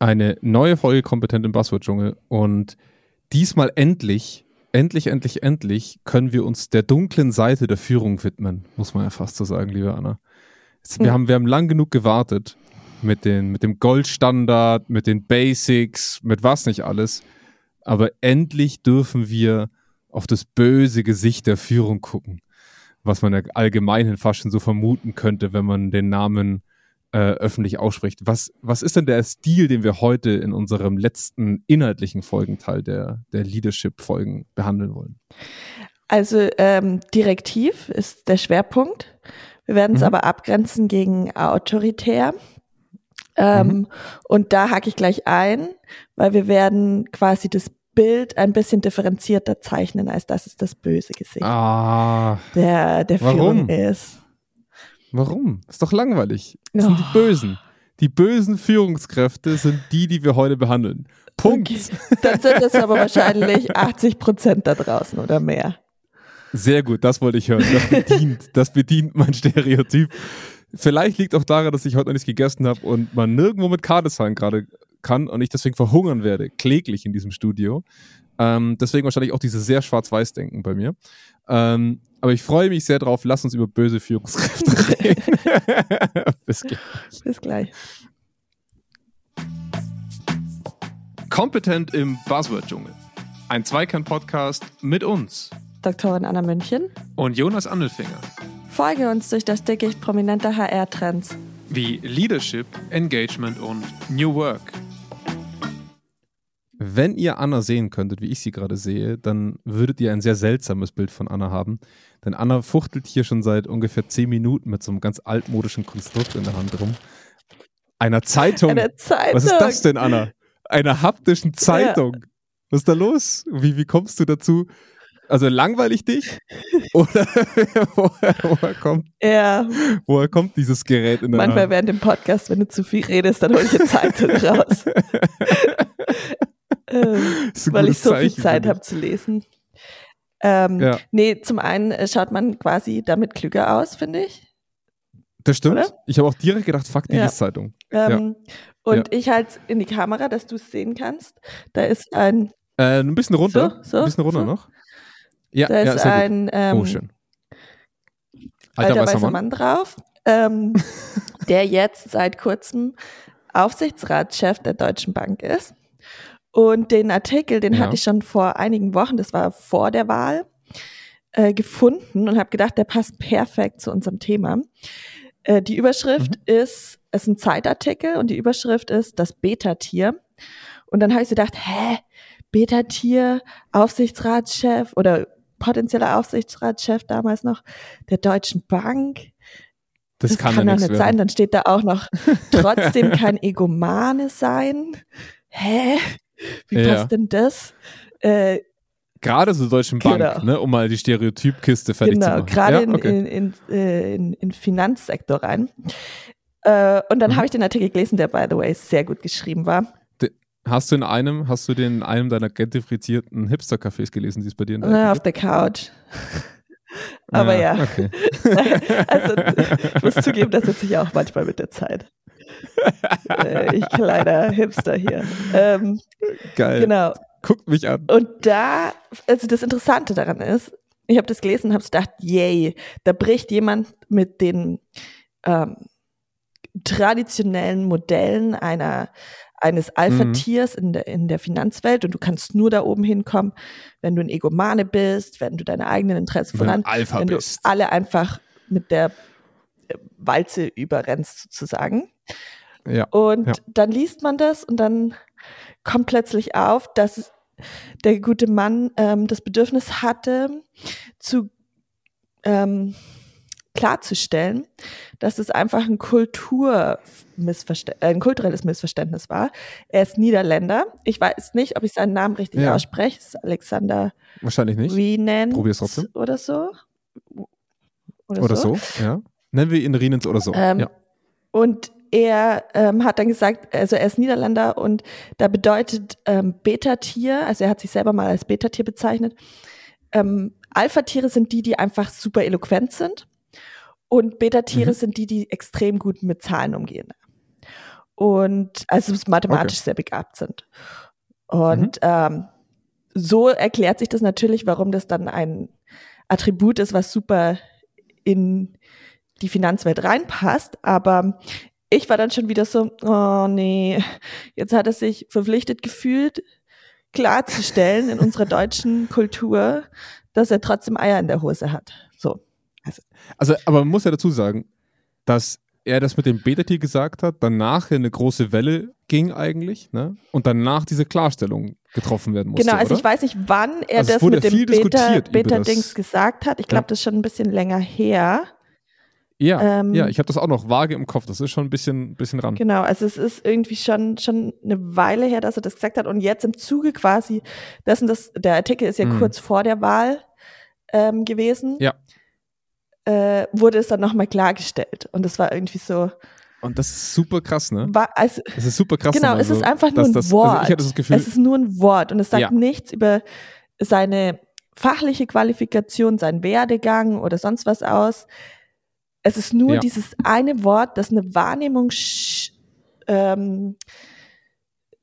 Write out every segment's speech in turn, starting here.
Eine neue Folge Kompetent im Buzzword-Dschungel und diesmal endlich, endlich, endlich, endlich können wir uns der dunklen Seite der Führung widmen, muss man ja fast so sagen, liebe Anna. Wir, mhm. haben, wir haben lang genug gewartet mit, den, mit dem Goldstandard, mit den Basics, mit was nicht alles. Aber endlich dürfen wir auf das böse Gesicht der Führung gucken, was man ja allgemein fast schon so vermuten könnte, wenn man den Namen äh, öffentlich ausspricht. Was, was ist denn der Stil, den wir heute in unserem letzten inhaltlichen Folgenteil der, der Leadership-Folgen behandeln wollen? Also ähm, direktiv ist der Schwerpunkt. Wir werden es mhm. aber abgrenzen gegen autoritär. Ähm, mhm. Und da hake ich gleich ein, weil wir werden quasi das Bild ein bisschen differenzierter zeichnen, als dass es das böse Gesicht ah, der, der Führung ist. Warum? Ist doch langweilig. Das oh. sind die oh. Bösen. Die bösen Führungskräfte sind die, die wir heute behandeln. Punkt. Okay. Dann sind es aber wahrscheinlich 80 Prozent da draußen oder mehr. Sehr gut, das wollte ich hören. Das bedient, das bedient mein Stereotyp. Vielleicht liegt auch daran, dass ich heute noch nichts gegessen habe und man nirgendwo mit Karte zahlen gerade kann und ich deswegen verhungern werde, kläglich in diesem Studio. Ähm, deswegen wahrscheinlich auch dieses sehr Schwarz-Weiß-Denken bei mir. Ähm, aber ich freue mich sehr drauf. Lass uns über böse Führungskräfte reden. Bis gleich. Bis gleich. Kompetent im Buzzword-Dschungel. Ein Zweikern-Podcast mit uns. Doktorin Anna München. Und Jonas Andelfinger. Folge uns durch das Dickicht prominenter HR-Trends. Wie Leadership, Engagement und New Work. Wenn ihr Anna sehen könntet, wie ich sie gerade sehe, dann würdet ihr ein sehr seltsames Bild von Anna haben. Denn Anna fuchtelt hier schon seit ungefähr zehn Minuten mit so einem ganz altmodischen Konstrukt in der Hand rum. Einer Zeitung. Eine Zeitung. Was ist das denn, Anna? Einer haptischen Zeitung. Ja. Was ist da los? Wie, wie kommst du dazu? Also langweilig dich? Oder woher, woher, kommt, ja. woher kommt dieses Gerät in der Manchmal Hand? während dem Podcast, wenn du zu viel redest, dann hole ich eine Zeitung raus. ähm, weil ich so Zeichen viel Zeit habe zu lesen. Ähm, ja. Nee, zum einen äh, schaut man quasi damit klüger aus, finde ich. Das stimmt. Oder? Ich habe auch direkt gedacht, fuck die ja. Zeitung. Ähm, ja. Und ich halte es in die Kamera, dass du es sehen kannst. Da ist ein. Äh, ein bisschen runter. So, so, ein bisschen runter so. noch. Ja, da ist ein. Ähm, oh, schön. Alter, alter weißer Mann, Mann drauf, ähm, der jetzt seit kurzem Aufsichtsratschef der Deutschen Bank ist. Und den Artikel, den ja. hatte ich schon vor einigen Wochen, das war vor der Wahl, äh, gefunden und habe gedacht, der passt perfekt zu unserem Thema. Äh, die Überschrift mhm. ist, es ist ein Zeitartikel und die Überschrift ist das Beta-Tier. Und dann habe ich so gedacht, hä, Beta-Tier, Aufsichtsratschef oder potenzieller Aufsichtsratschef damals noch der Deutschen Bank. Das, das kann, kann doch nicht werden. sein. Dann steht da auch noch trotzdem kein Egomane sein. Hä? Wie ja. passt denn das? Äh, Gerade zur Deutschen Bank, genau. ne, um mal die Stereotypkiste fertig genau, zu machen. Gerade ja? okay. in, in, in, äh, in, in Finanzsektor rein. Äh, und dann mhm. habe ich den Artikel gelesen, der by the way sehr gut geschrieben war. hast du in einem, hast du den in einem deiner gentrifizierten Hipster-Cafés gelesen, die es bei dir in der Na, Auf der Couch. Aber ja. ja. Okay. also ich muss zugeben, das setze ich auch manchmal mit der Zeit. Äh, ich kleiner Hipster hier. Ähm, Geil. Genau. Guckt mich an. Und da, also das Interessante daran ist, ich habe das gelesen und habe gedacht, yay, da bricht jemand mit den ähm, traditionellen Modellen einer eines Alpha-Tiers mhm. in, der, in der Finanzwelt und du kannst nur da oben hinkommen, wenn du ein Egomane bist, wenn du deine eigenen Interessen voran, wenn du bist. alle einfach mit der Walze überrennst sozusagen. Ja. Und ja. dann liest man das und dann kommt plötzlich auf, dass der gute Mann ähm, das Bedürfnis hatte, zu ähm, klarzustellen, dass es einfach ein, Kulturmissverständ äh, ein kulturelles Missverständnis war. Er ist Niederländer. Ich weiß nicht, ob ich seinen Namen richtig ja. ausspreche. Es ist Alexander Wahrscheinlich nicht. Rienens Probier's trotzdem. oder so. Oder, oder so. so. ja. Nennen wir ihn Rienens oder so. Ähm, ja. Und er ähm, hat dann gesagt, also er ist Niederländer und da bedeutet ähm, Beta-Tier, also er hat sich selber mal als Beta-Tier bezeichnet. Ähm, Alpha-Tiere sind die, die einfach super eloquent sind und Beta-Tiere mhm. sind die, die extrem gut mit Zahlen umgehen. und also mathematisch okay. sehr begabt sind. Und mhm. ähm, so erklärt sich das natürlich, warum das dann ein Attribut ist, was super in die Finanzwelt reinpasst. Aber ich war dann schon wieder so, oh nee, jetzt hat er sich verpflichtet gefühlt, klarzustellen in unserer deutschen Kultur, dass er trotzdem Eier in der Hose hat. So. Also, also aber man muss ja dazu sagen, dass er das mit dem Beta-Tier gesagt hat, danach eine große Welle ging eigentlich, ne? Und danach diese Klarstellung getroffen werden musste. Genau, also oder? ich weiß nicht, wann er also das mit dem Beta-Dings Beta gesagt hat. Ich glaube, das ist schon ein bisschen länger her. Ja, ähm, ja, ich habe das auch noch vage im Kopf. Das ist schon ein bisschen, bisschen ran. Genau, also es ist irgendwie schon, schon eine Weile her, dass er das gesagt hat. Und jetzt im Zuge quasi dessen, das, der Artikel ist ja mhm. kurz vor der Wahl ähm, gewesen. Ja. Äh, wurde es dann nochmal klargestellt. Und das war irgendwie so. Und das ist super krass, ne? War, also, das ist super krass. Genau, es ist einfach nur ein das, Wort. Also ich hatte das Gefühl, es ist nur ein Wort und es sagt ja. nichts über seine fachliche Qualifikation, seinen Werdegang oder sonst was aus. Es ist nur ja. dieses eine Wort, das eine Wahrnehmung ähm,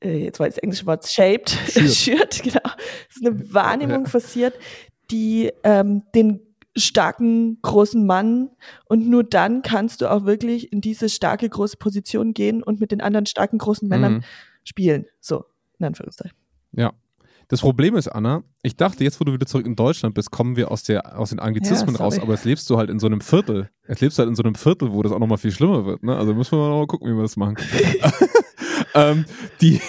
äh, jetzt war das englische Wort shaped, schürt, schürt genau. Es ist eine Wahrnehmung ja. forciert, die ähm, den starken großen Mann und nur dann kannst du auch wirklich in diese starke große Position gehen und mit den anderen starken großen Männern mhm. spielen. So, in Anführungszeichen. Ja, das Problem ist, Anna, ich dachte, jetzt, wo du wieder zurück in Deutschland bist, kommen wir aus, der, aus den Anglizismen ja, raus, aber jetzt lebst du halt in so einem Viertel. Jetzt lebst du halt in so einem Viertel, wo das auch nochmal viel schlimmer wird. Ne? Also müssen wir mal gucken, wie wir das machen. ähm, die,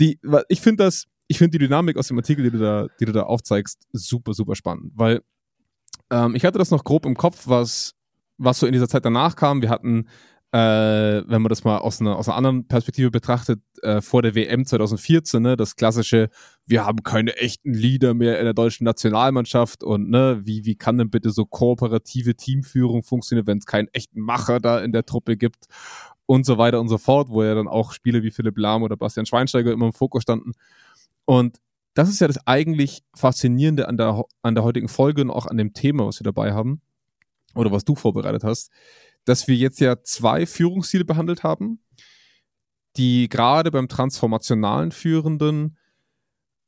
die, ich finde das, ich finde die Dynamik aus dem Artikel, die du da, die du da aufzeigst, super, super spannend, weil ähm, ich hatte das noch grob im Kopf, was, was so in dieser Zeit danach kam. Wir hatten äh, wenn man das mal aus einer, aus einer anderen Perspektive betrachtet, äh, vor der WM 2014, ne, das klassische, wir haben keine echten Leader mehr in der deutschen Nationalmannschaft und ne, wie, wie kann denn bitte so kooperative Teamführung funktionieren, wenn es keinen echten Macher da in der Truppe gibt und so weiter und so fort, wo ja dann auch Spiele wie Philipp Lahm oder Bastian Schweinsteiger immer im Fokus standen. Und das ist ja das eigentlich Faszinierende an der, an der heutigen Folge und auch an dem Thema, was wir dabei haben oder was du vorbereitet hast dass wir jetzt ja zwei Führungsstile behandelt haben, die gerade beim transformationalen Führenden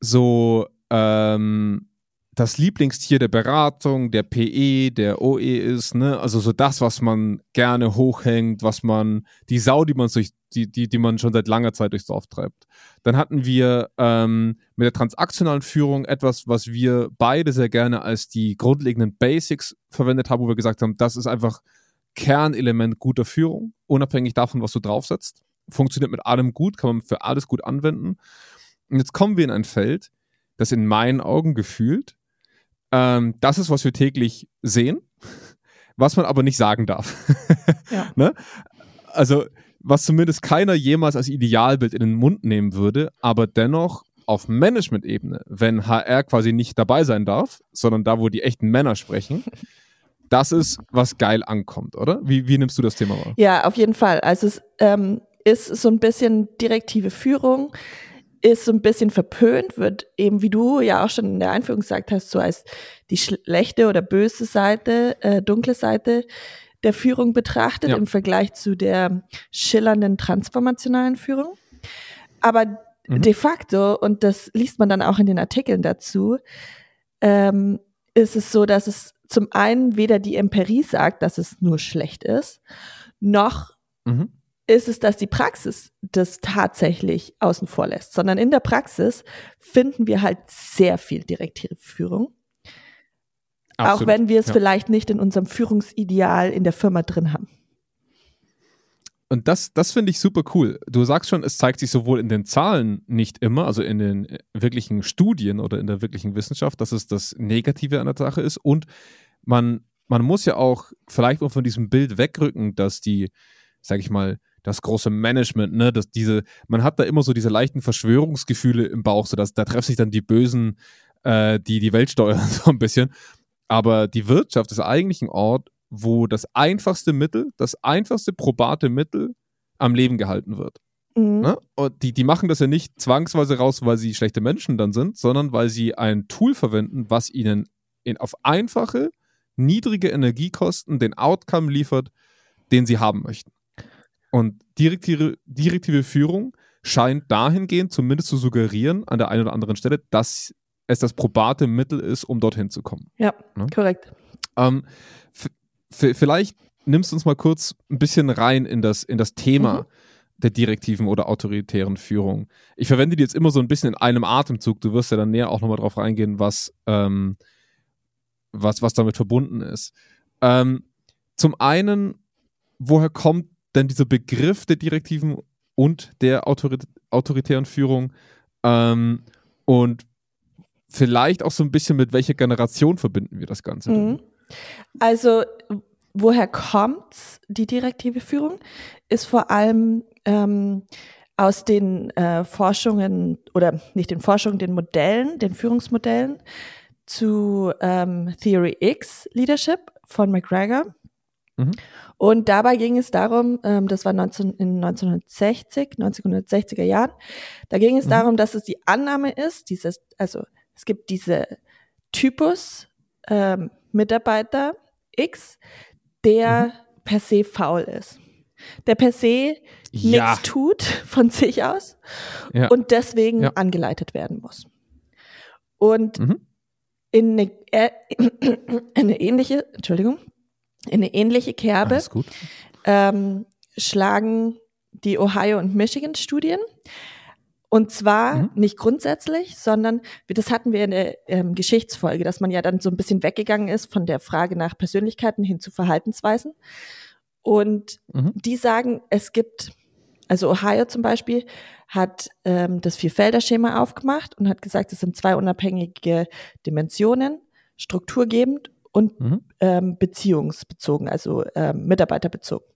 so ähm, das Lieblingstier der Beratung, der PE, der OE ist, ne? Also so das, was man gerne hochhängt, was man, die Sau, die man durch, die, die, die man schon seit langer Zeit durchs Dorf treibt. Dann hatten wir ähm, mit der transaktionalen Führung etwas, was wir beide sehr gerne als die grundlegenden Basics verwendet haben, wo wir gesagt haben, das ist einfach Kernelement guter Führung, unabhängig davon, was du draufsetzt. Funktioniert mit allem gut, kann man für alles gut anwenden. Und jetzt kommen wir in ein Feld, das in meinen Augen gefühlt, ähm, das ist, was wir täglich sehen, was man aber nicht sagen darf. Ja. ne? Also, was zumindest keiner jemals als Idealbild in den Mund nehmen würde, aber dennoch auf Management-Ebene, wenn HR quasi nicht dabei sein darf, sondern da, wo die echten Männer sprechen, das ist, was geil ankommt, oder? Wie, wie nimmst du das Thema wahr? Ja, auf jeden Fall. Also es ähm, ist so ein bisschen direktive Führung, ist so ein bisschen verpönt, wird eben, wie du ja auch schon in der Einführung gesagt hast, so als die schlechte oder böse Seite, äh, dunkle Seite der Führung betrachtet ja. im Vergleich zu der schillernden transformationalen Führung. Aber mhm. de facto, und das liest man dann auch in den Artikeln dazu, ähm, ist es so, dass es zum einen weder die Empirie sagt, dass es nur schlecht ist, noch mhm. ist es, dass die Praxis das tatsächlich außen vor lässt, sondern in der Praxis finden wir halt sehr viel direktive Führung. Absolut. Auch wenn wir es ja. vielleicht nicht in unserem Führungsideal in der Firma drin haben. Und das, das finde ich super cool. Du sagst schon, es zeigt sich sowohl in den Zahlen nicht immer, also in den äh, wirklichen Studien oder in der wirklichen Wissenschaft, dass es das Negative an der Sache ist. Und man, man muss ja auch vielleicht auch von diesem Bild wegrücken, dass die, sag ich mal, das große Management, ne, dass diese, man hat da immer so diese leichten Verschwörungsgefühle im Bauch, so dass da treffen sich dann die Bösen, äh, die die Welt steuern, so ein bisschen. Aber die Wirtschaft ist eigentlich ein Ort, wo das einfachste Mittel, das einfachste probate Mittel am Leben gehalten wird. Mhm. Ne? Und die, die machen das ja nicht zwangsweise raus, weil sie schlechte Menschen dann sind, sondern weil sie ein Tool verwenden, was ihnen in, auf einfache, niedrige Energiekosten den Outcome liefert, den sie haben möchten. Und direktive, direktive Führung scheint dahingehend zumindest zu suggerieren, an der einen oder anderen Stelle, dass es das probate Mittel ist, um dorthin zu kommen. Ja, ne? korrekt. Ähm, vielleicht nimmst du uns mal kurz ein bisschen rein in das, in das Thema. Mhm der direktiven oder autoritären Führung. Ich verwende die jetzt immer so ein bisschen in einem Atemzug. Du wirst ja dann näher auch nochmal drauf reingehen, was, ähm, was, was damit verbunden ist. Ähm, zum einen, woher kommt denn dieser Begriff der direktiven und der Autorit autoritären Führung? Ähm, und vielleicht auch so ein bisschen mit welcher Generation verbinden wir das Ganze? Mhm. Also, woher kommt die direktive Führung? Ist vor allem ähm, aus den äh, Forschungen oder nicht den Forschungen, den Modellen, den Führungsmodellen zu ähm, Theory X Leadership von McGregor. Mhm. Und dabei ging es darum, ähm, das war 19, in 1960, 1960er Jahren, da ging es mhm. darum, dass es die Annahme ist, dieses, also es gibt diese Typus ähm, Mitarbeiter X, der mhm. per se faul ist der per se ja. nichts tut von sich aus ja. und deswegen ja. angeleitet werden muss. Und mhm. in, eine, äh, eine, ähnliche, Entschuldigung, in eine ähnliche Kerbe ähm, schlagen die Ohio und Michigan Studien. Und zwar mhm. nicht grundsätzlich, sondern das hatten wir in der ähm, Geschichtsfolge, dass man ja dann so ein bisschen weggegangen ist von der Frage nach Persönlichkeiten hin zu Verhaltensweisen. Und mhm. die sagen, es gibt, also Ohio zum Beispiel hat ähm, das Vierfelder-Schema aufgemacht und hat gesagt, es sind zwei unabhängige Dimensionen, strukturgebend und mhm. ähm, beziehungsbezogen, also ähm, mitarbeiterbezogen.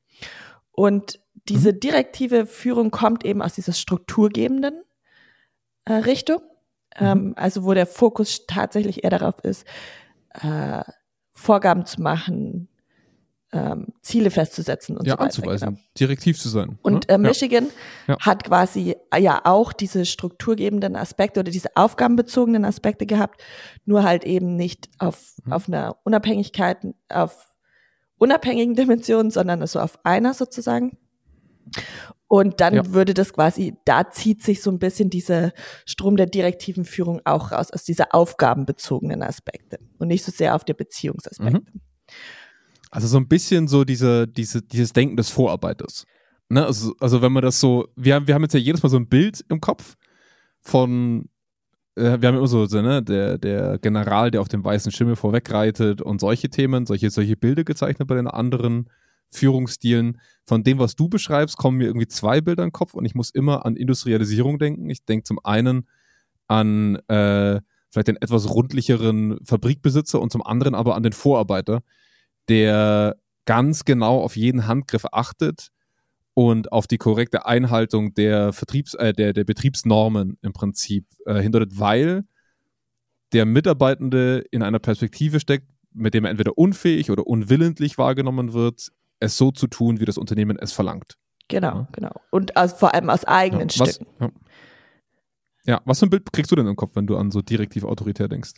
Und diese mhm. direktive Führung kommt eben aus dieser strukturgebenden äh, Richtung, mhm. ähm, also wo der Fokus tatsächlich eher darauf ist, äh, Vorgaben zu machen, ähm, Ziele festzusetzen und ja, so weiter. anzuweisen, genau. direktiv zu sein. Und ne? äh, Michigan ja. hat quasi äh, ja auch diese strukturgebenden Aspekte oder diese aufgabenbezogenen Aspekte gehabt, nur halt eben nicht auf, mhm. auf einer Unabhängigkeit, auf unabhängigen Dimensionen, sondern so also auf einer sozusagen. Und dann ja. würde das quasi, da zieht sich so ein bisschen dieser Strom der direktiven Führung auch raus, aus dieser aufgabenbezogenen Aspekte und nicht so sehr auf der Beziehungsaspekte. Mhm. Also so ein bisschen so diese, diese, dieses Denken des Vorarbeiters. Ne? Also, also wenn man das so, wir haben, wir haben jetzt ja jedes Mal so ein Bild im Kopf von, äh, wir haben immer so, so ne, der, der General, der auf dem weißen Schimmel vorwegreitet und solche Themen, solche, solche Bilder gezeichnet bei den anderen Führungsstilen. Von dem, was du beschreibst, kommen mir irgendwie zwei Bilder in den Kopf und ich muss immer an Industrialisierung denken. Ich denke zum einen an äh, vielleicht den etwas rundlicheren Fabrikbesitzer und zum anderen aber an den Vorarbeiter, der ganz genau auf jeden Handgriff achtet und auf die korrekte Einhaltung der Vertriebs, äh, der, der Betriebsnormen im Prinzip äh, hindeutet, weil der Mitarbeitende in einer Perspektive steckt, mit dem er entweder unfähig oder unwillentlich wahrgenommen wird, es so zu tun, wie das Unternehmen es verlangt. Genau, ja. genau. Und also vor allem aus eigenen ja, was, Stücken. Ja. ja, was für ein Bild kriegst du denn im Kopf, wenn du an so direktiv autoritär denkst?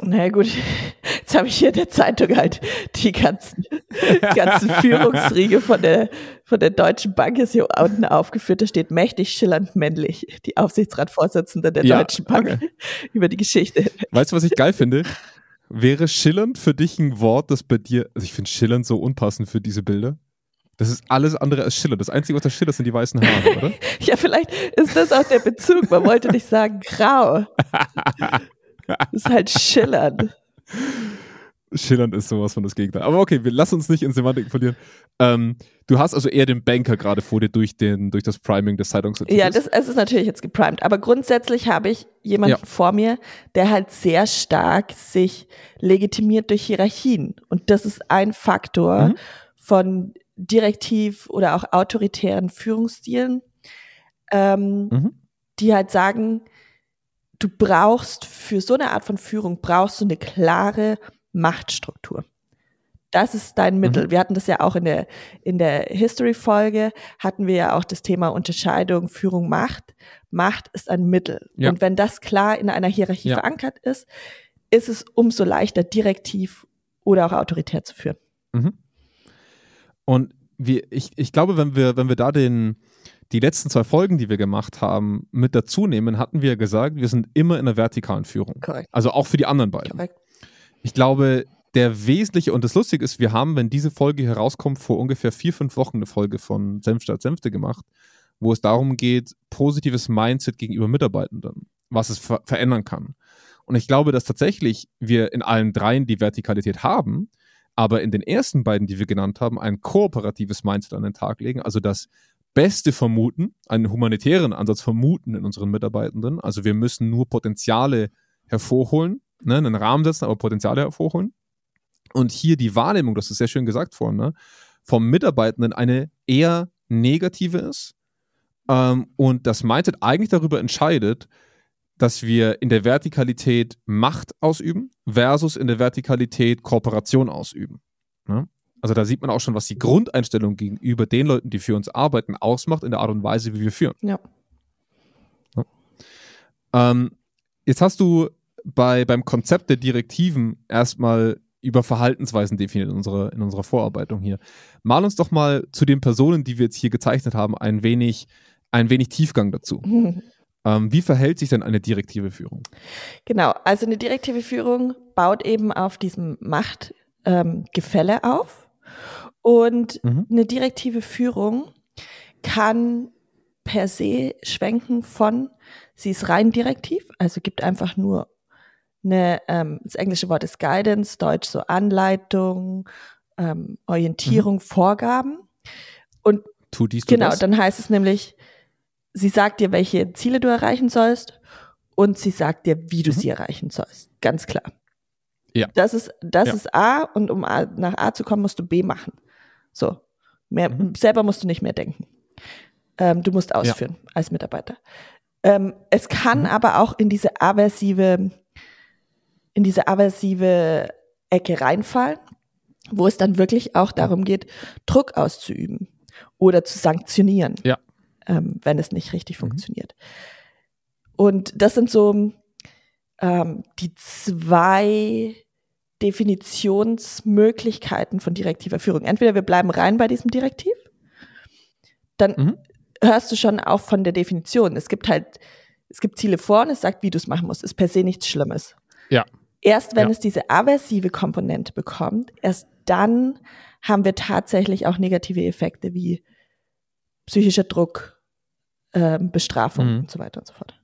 Na gut, jetzt habe ich hier in der Zeitung halt die ganzen, die ganzen Führungsriege von der, von der Deutschen Bank ist hier unten aufgeführt. Da steht mächtig, schillernd, männlich. Die Aufsichtsratsvorsitzende der Deutschen Bank okay. über die Geschichte. Weißt du, was ich geil finde? Wäre schillernd für dich ein Wort, das bei dir, also ich finde schillernd so unpassend für diese Bilder. Das ist alles andere als Schiller. Das Einzige, was da Schiller sind die weißen Haare, oder? ja, vielleicht ist das auch der Bezug. Man wollte nicht sagen grau. Das ist halt schillernd. Schillernd ist sowas von das Gegenteil. Aber okay, wir lassen uns nicht in Semantik verlieren. Ähm, du hast also eher den Banker gerade vor dir durch, den, durch das Priming des Zeitungsartikels. Ja, das, es ist natürlich jetzt geprimed. Aber grundsätzlich habe ich jemanden ja. vor mir, der halt sehr stark sich legitimiert durch Hierarchien. Und das ist ein Faktor mhm. von direktiv oder auch autoritären Führungsstilen, ähm, mhm. die halt sagen, du brauchst für so eine Art von Führung brauchst du eine klare Machtstruktur. Das ist dein Mittel. Mhm. Wir hatten das ja auch in der, in der History-Folge, hatten wir ja auch das Thema Unterscheidung, Führung, Macht. Macht ist ein Mittel. Ja. Und wenn das klar in einer Hierarchie ja. verankert ist, ist es umso leichter, direktiv oder auch autoritär zu führen. Mhm. Und wir, ich, ich glaube, wenn wir, wenn wir da den, die letzten zwei Folgen, die wir gemacht haben, mit dazu nehmen, hatten wir gesagt, wir sind immer in der vertikalen Führung. Korrekt. Also auch für die anderen beiden. Korrekt. Ich glaube, der wesentliche, und das Lustige ist, wir haben, wenn diese Folge herauskommt, vor ungefähr vier, fünf Wochen eine Folge von Senf statt Senfte gemacht, wo es darum geht, positives Mindset gegenüber Mitarbeitenden, was es ver verändern kann. Und ich glaube, dass tatsächlich wir in allen dreien die Vertikalität haben, aber in den ersten beiden, die wir genannt haben, ein kooperatives Mindset an den Tag legen, also das Beste vermuten, einen humanitären Ansatz vermuten in unseren Mitarbeitenden. Also wir müssen nur Potenziale hervorholen, ne, einen Rahmen setzen, aber Potenziale hervorholen. Und hier die Wahrnehmung, das ist sehr schön gesagt worden, ne, vom Mitarbeitenden eine eher negative ist. Ähm, und das Mindset eigentlich darüber entscheidet, dass wir in der Vertikalität Macht ausüben versus in der Vertikalität Kooperation ausüben. Ne? Also da sieht man auch schon, was die Grundeinstellung gegenüber den Leuten, die für uns arbeiten, ausmacht in der Art und Weise, wie wir führen. Ja. ja. Ähm, jetzt hast du bei, beim Konzept der Direktiven erstmal über Verhaltensweisen definiert in unserer, in unserer Vorarbeitung hier. Mal uns doch mal zu den Personen, die wir jetzt hier gezeichnet haben, ein wenig, ein wenig Tiefgang dazu. Ähm, wie verhält sich denn eine direktive Führung? Genau, also eine direktive Führung baut eben auf diesem Machtgefälle ähm, auf. Und mhm. eine direktive Führung kann per se schwenken von, sie ist rein direktiv, also gibt einfach nur eine, ähm, das englische Wort ist Guidance, Deutsch so Anleitung, ähm, Orientierung, mhm. Vorgaben. Und tu dies, tu genau, das. dann heißt es nämlich, sie sagt dir, welche Ziele du erreichen sollst und sie sagt dir, wie du mhm. sie erreichen sollst. Ganz klar. Ja. Das ist, das ja. ist A und um A, nach A zu kommen, musst du B machen. So. Mehr, mhm. Selber musst du nicht mehr denken. Ähm, du musst ausführen ja. als Mitarbeiter. Ähm, es kann mhm. aber auch in diese aversive, in diese aversive Ecke reinfallen, wo es dann wirklich auch darum geht, Druck auszuüben oder zu sanktionieren. Ja ähm, wenn es nicht richtig mhm. funktioniert. Und das sind so ähm, die zwei Definitionsmöglichkeiten von direktiver Führung. Entweder wir bleiben rein bei diesem Direktiv, dann mhm. hörst du schon auch von der Definition. Es gibt halt, es gibt Ziele vor und es sagt, wie du es machen musst. Ist per se nichts Schlimmes. Ja. Erst wenn ja. es diese aversive Komponente bekommt, erst dann haben wir tatsächlich auch negative Effekte wie psychischer Druck, äh, Bestrafung mhm. und so weiter und so fort.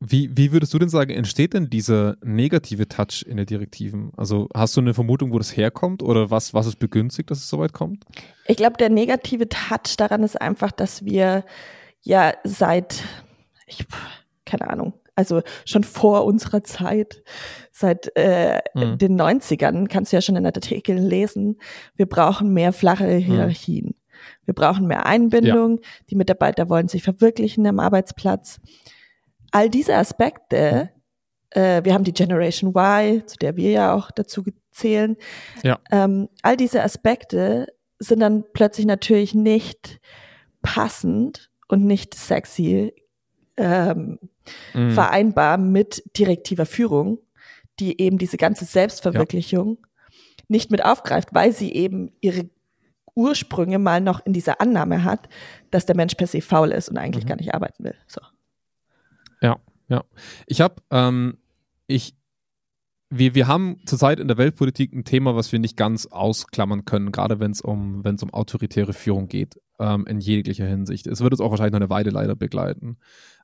Wie, wie würdest du denn sagen, entsteht denn dieser negative Touch in der Direktiven? Also hast du eine Vermutung, wo das herkommt oder was, was es begünstigt, dass es so weit kommt? Ich glaube, der negative Touch daran ist einfach, dass wir ja seit, ich, keine Ahnung, also schon vor unserer Zeit, seit äh, mhm. den 90ern, kannst du ja schon in den Artikeln lesen, wir brauchen mehr flache mhm. Hierarchien. Mhm. Wir brauchen mehr Einbindung. Ja. Die Mitarbeiter wollen sich verwirklichen am Arbeitsplatz. All diese Aspekte, äh, wir haben die Generation Y, zu der wir ja auch dazu zählen. Ja. Ähm, all diese Aspekte sind dann plötzlich natürlich nicht passend und nicht sexy ähm, mhm. vereinbar mit direktiver Führung, die eben diese ganze Selbstverwirklichung ja. nicht mit aufgreift, weil sie eben ihre Ursprünge mal noch in dieser Annahme hat, dass der Mensch per se faul ist und eigentlich mhm. gar nicht arbeiten will. So. Ja, ja. Ich habe, ähm, ich, wir, wir haben zurzeit in der Weltpolitik ein Thema, was wir nicht ganz ausklammern können, gerade wenn es um, wenn es um autoritäre Führung geht, ähm, in jeglicher Hinsicht. Es wird uns auch wahrscheinlich noch eine Weile leider begleiten.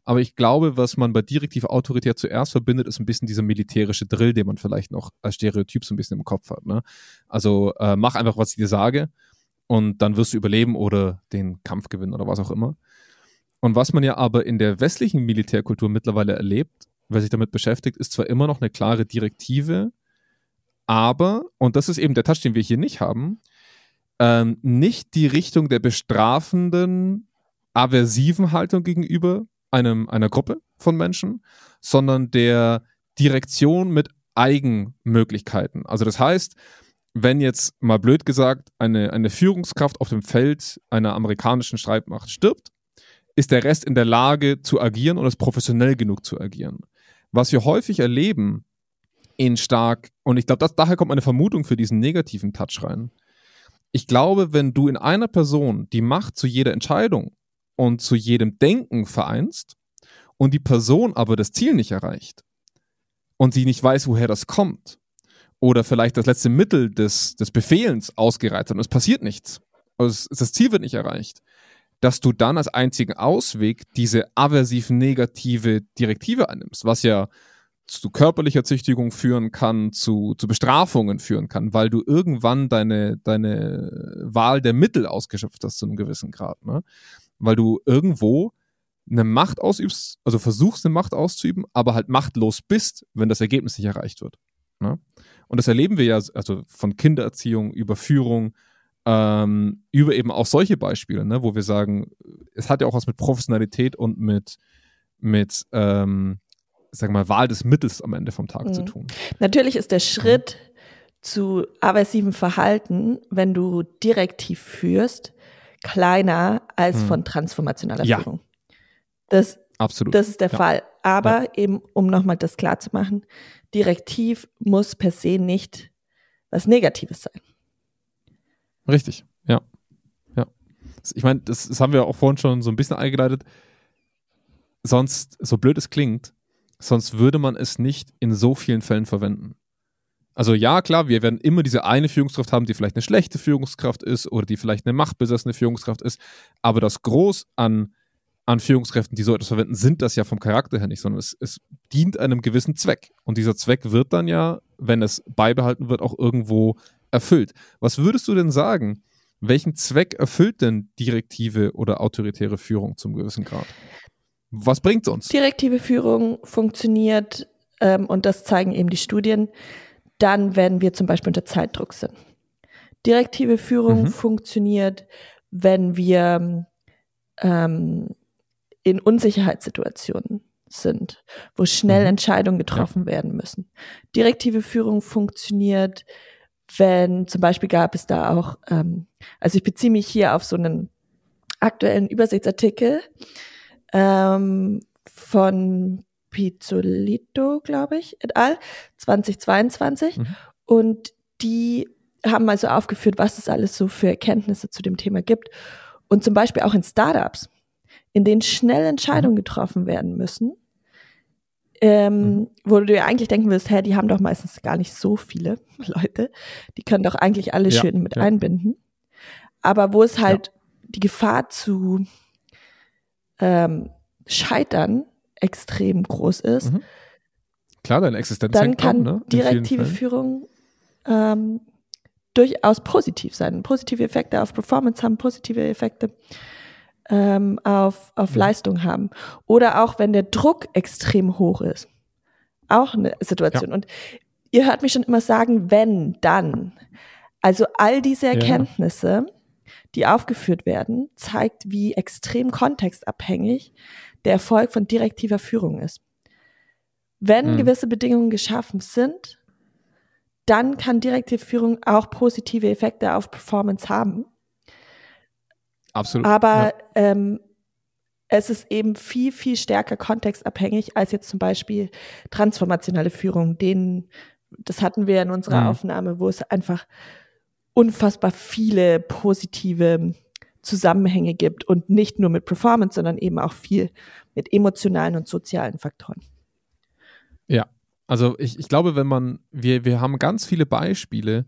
Aber ich glaube, was man bei direktiv autoritär zuerst verbindet, ist ein bisschen dieser militärische Drill, den man vielleicht noch als Stereotyp so ein bisschen im Kopf hat. Ne? Also äh, mach einfach, was ich dir sage und dann wirst du überleben oder den Kampf gewinnen oder was auch immer. Und was man ja aber in der westlichen Militärkultur mittlerweile erlebt, wer sich damit beschäftigt, ist zwar immer noch eine klare Direktive, aber, und das ist eben der Touch, den wir hier nicht haben, ähm, nicht die Richtung der bestrafenden, aversiven Haltung gegenüber einem, einer Gruppe von Menschen, sondern der Direktion mit Eigenmöglichkeiten. Also das heißt, wenn jetzt mal blöd gesagt eine, eine Führungskraft auf dem Feld einer amerikanischen Streitmacht stirbt, ist der Rest in der Lage zu agieren und ist professionell genug zu agieren. Was wir häufig erleben in stark, und ich glaube, daher kommt meine Vermutung für diesen negativen Touch rein, ich glaube, wenn du in einer Person die Macht zu jeder Entscheidung und zu jedem Denken vereinst und die Person aber das Ziel nicht erreicht und sie nicht weiß, woher das kommt oder vielleicht das letzte Mittel des, des Befehlens ausgereizt und es passiert nichts, also das Ziel wird nicht erreicht, dass du dann als einzigen Ausweg diese aversiv negative Direktive annimmst, was ja zu körperlicher Züchtigung führen kann, zu, zu Bestrafungen führen kann, weil du irgendwann deine, deine Wahl der Mittel ausgeschöpft hast zu einem gewissen Grad. Ne? Weil du irgendwo eine Macht ausübst, also versuchst eine Macht auszuüben, aber halt machtlos bist, wenn das Ergebnis nicht erreicht wird. Ne? Und das erleben wir ja, also von Kindererziehung über Führung, ähm, über eben auch solche Beispiele, ne, wo wir sagen, es hat ja auch was mit Professionalität und mit, mit ähm, sag mal, Wahl des Mittels am Ende vom Tag mhm. zu tun. Natürlich ist der Schritt mhm. zu aversivem Verhalten, wenn du direktiv führst, kleiner als mhm. von transformationaler ja. Führung. Das, Absolut. das ist der ja. Fall. Aber ja. eben, um nochmal das klar zu machen, direktiv muss per se nicht was Negatives sein. Richtig, ja. ja. Ich meine, das, das haben wir auch vorhin schon so ein bisschen eingeleitet. Sonst, so blöd es klingt, sonst würde man es nicht in so vielen Fällen verwenden. Also ja, klar, wir werden immer diese eine Führungskraft haben, die vielleicht eine schlechte Führungskraft ist oder die vielleicht eine machtbesessene Führungskraft ist, aber das Groß an, an Führungskräften, die so etwas verwenden, sind das ja vom Charakter her nicht, sondern es, es dient einem gewissen Zweck. Und dieser Zweck wird dann ja, wenn es beibehalten wird, auch irgendwo erfüllt. Was würdest du denn sagen? Welchen Zweck erfüllt denn direktive oder autoritäre Führung zum gewissen Grad? Was bringt es uns? Direktive Führung funktioniert, ähm, und das zeigen eben die Studien, dann, wenn wir zum Beispiel unter Zeitdruck sind. Direktive Führung mhm. funktioniert, wenn wir ähm, in Unsicherheitssituationen sind, wo schnell mhm. Entscheidungen getroffen ja. werden müssen. Direktive Führung funktioniert, wenn zum Beispiel gab es da auch, ähm, also ich beziehe mich hier auf so einen aktuellen Übersichtsartikel, ähm, von Pizzolito, glaube ich, et al. 2022. Mhm. Und die haben also aufgeführt, was es alles so für Erkenntnisse zu dem Thema gibt. Und zum Beispiel auch in Startups, in denen schnell Entscheidungen mhm. getroffen werden müssen, ähm, mhm. wo du dir eigentlich denken wirst, hä, die haben doch meistens gar nicht so viele Leute. Die können doch eigentlich alle ja, schön mit ja. einbinden. Aber wo es halt ja. die Gefahr zu ähm, Scheitern extrem groß ist, mhm. Klar, deine Existenz dann kann ne? direktive Führung ähm, durchaus positiv sein. Positive Effekte auf Performance haben, positive Effekte ähm, auf, auf mhm. Leistung haben. Oder auch wenn der Druck extrem hoch ist. Auch eine Situation. Ja. Und ihr hört mich schon immer sagen, wenn, dann. Also all diese Erkenntnisse, ja die aufgeführt werden, zeigt, wie extrem kontextabhängig der Erfolg von direktiver Führung ist. Wenn mhm. gewisse Bedingungen geschaffen sind, dann kann direktive Führung auch positive Effekte auf Performance haben. Absolut. Aber ja. ähm, es ist eben viel, viel stärker kontextabhängig als jetzt zum Beispiel transformationale Führung. Den, das hatten wir in unserer mhm. Aufnahme, wo es einfach unfassbar viele positive Zusammenhänge gibt und nicht nur mit Performance, sondern eben auch viel mit emotionalen und sozialen Faktoren. Ja, also ich, ich glaube, wenn man, wir, wir haben ganz viele Beispiele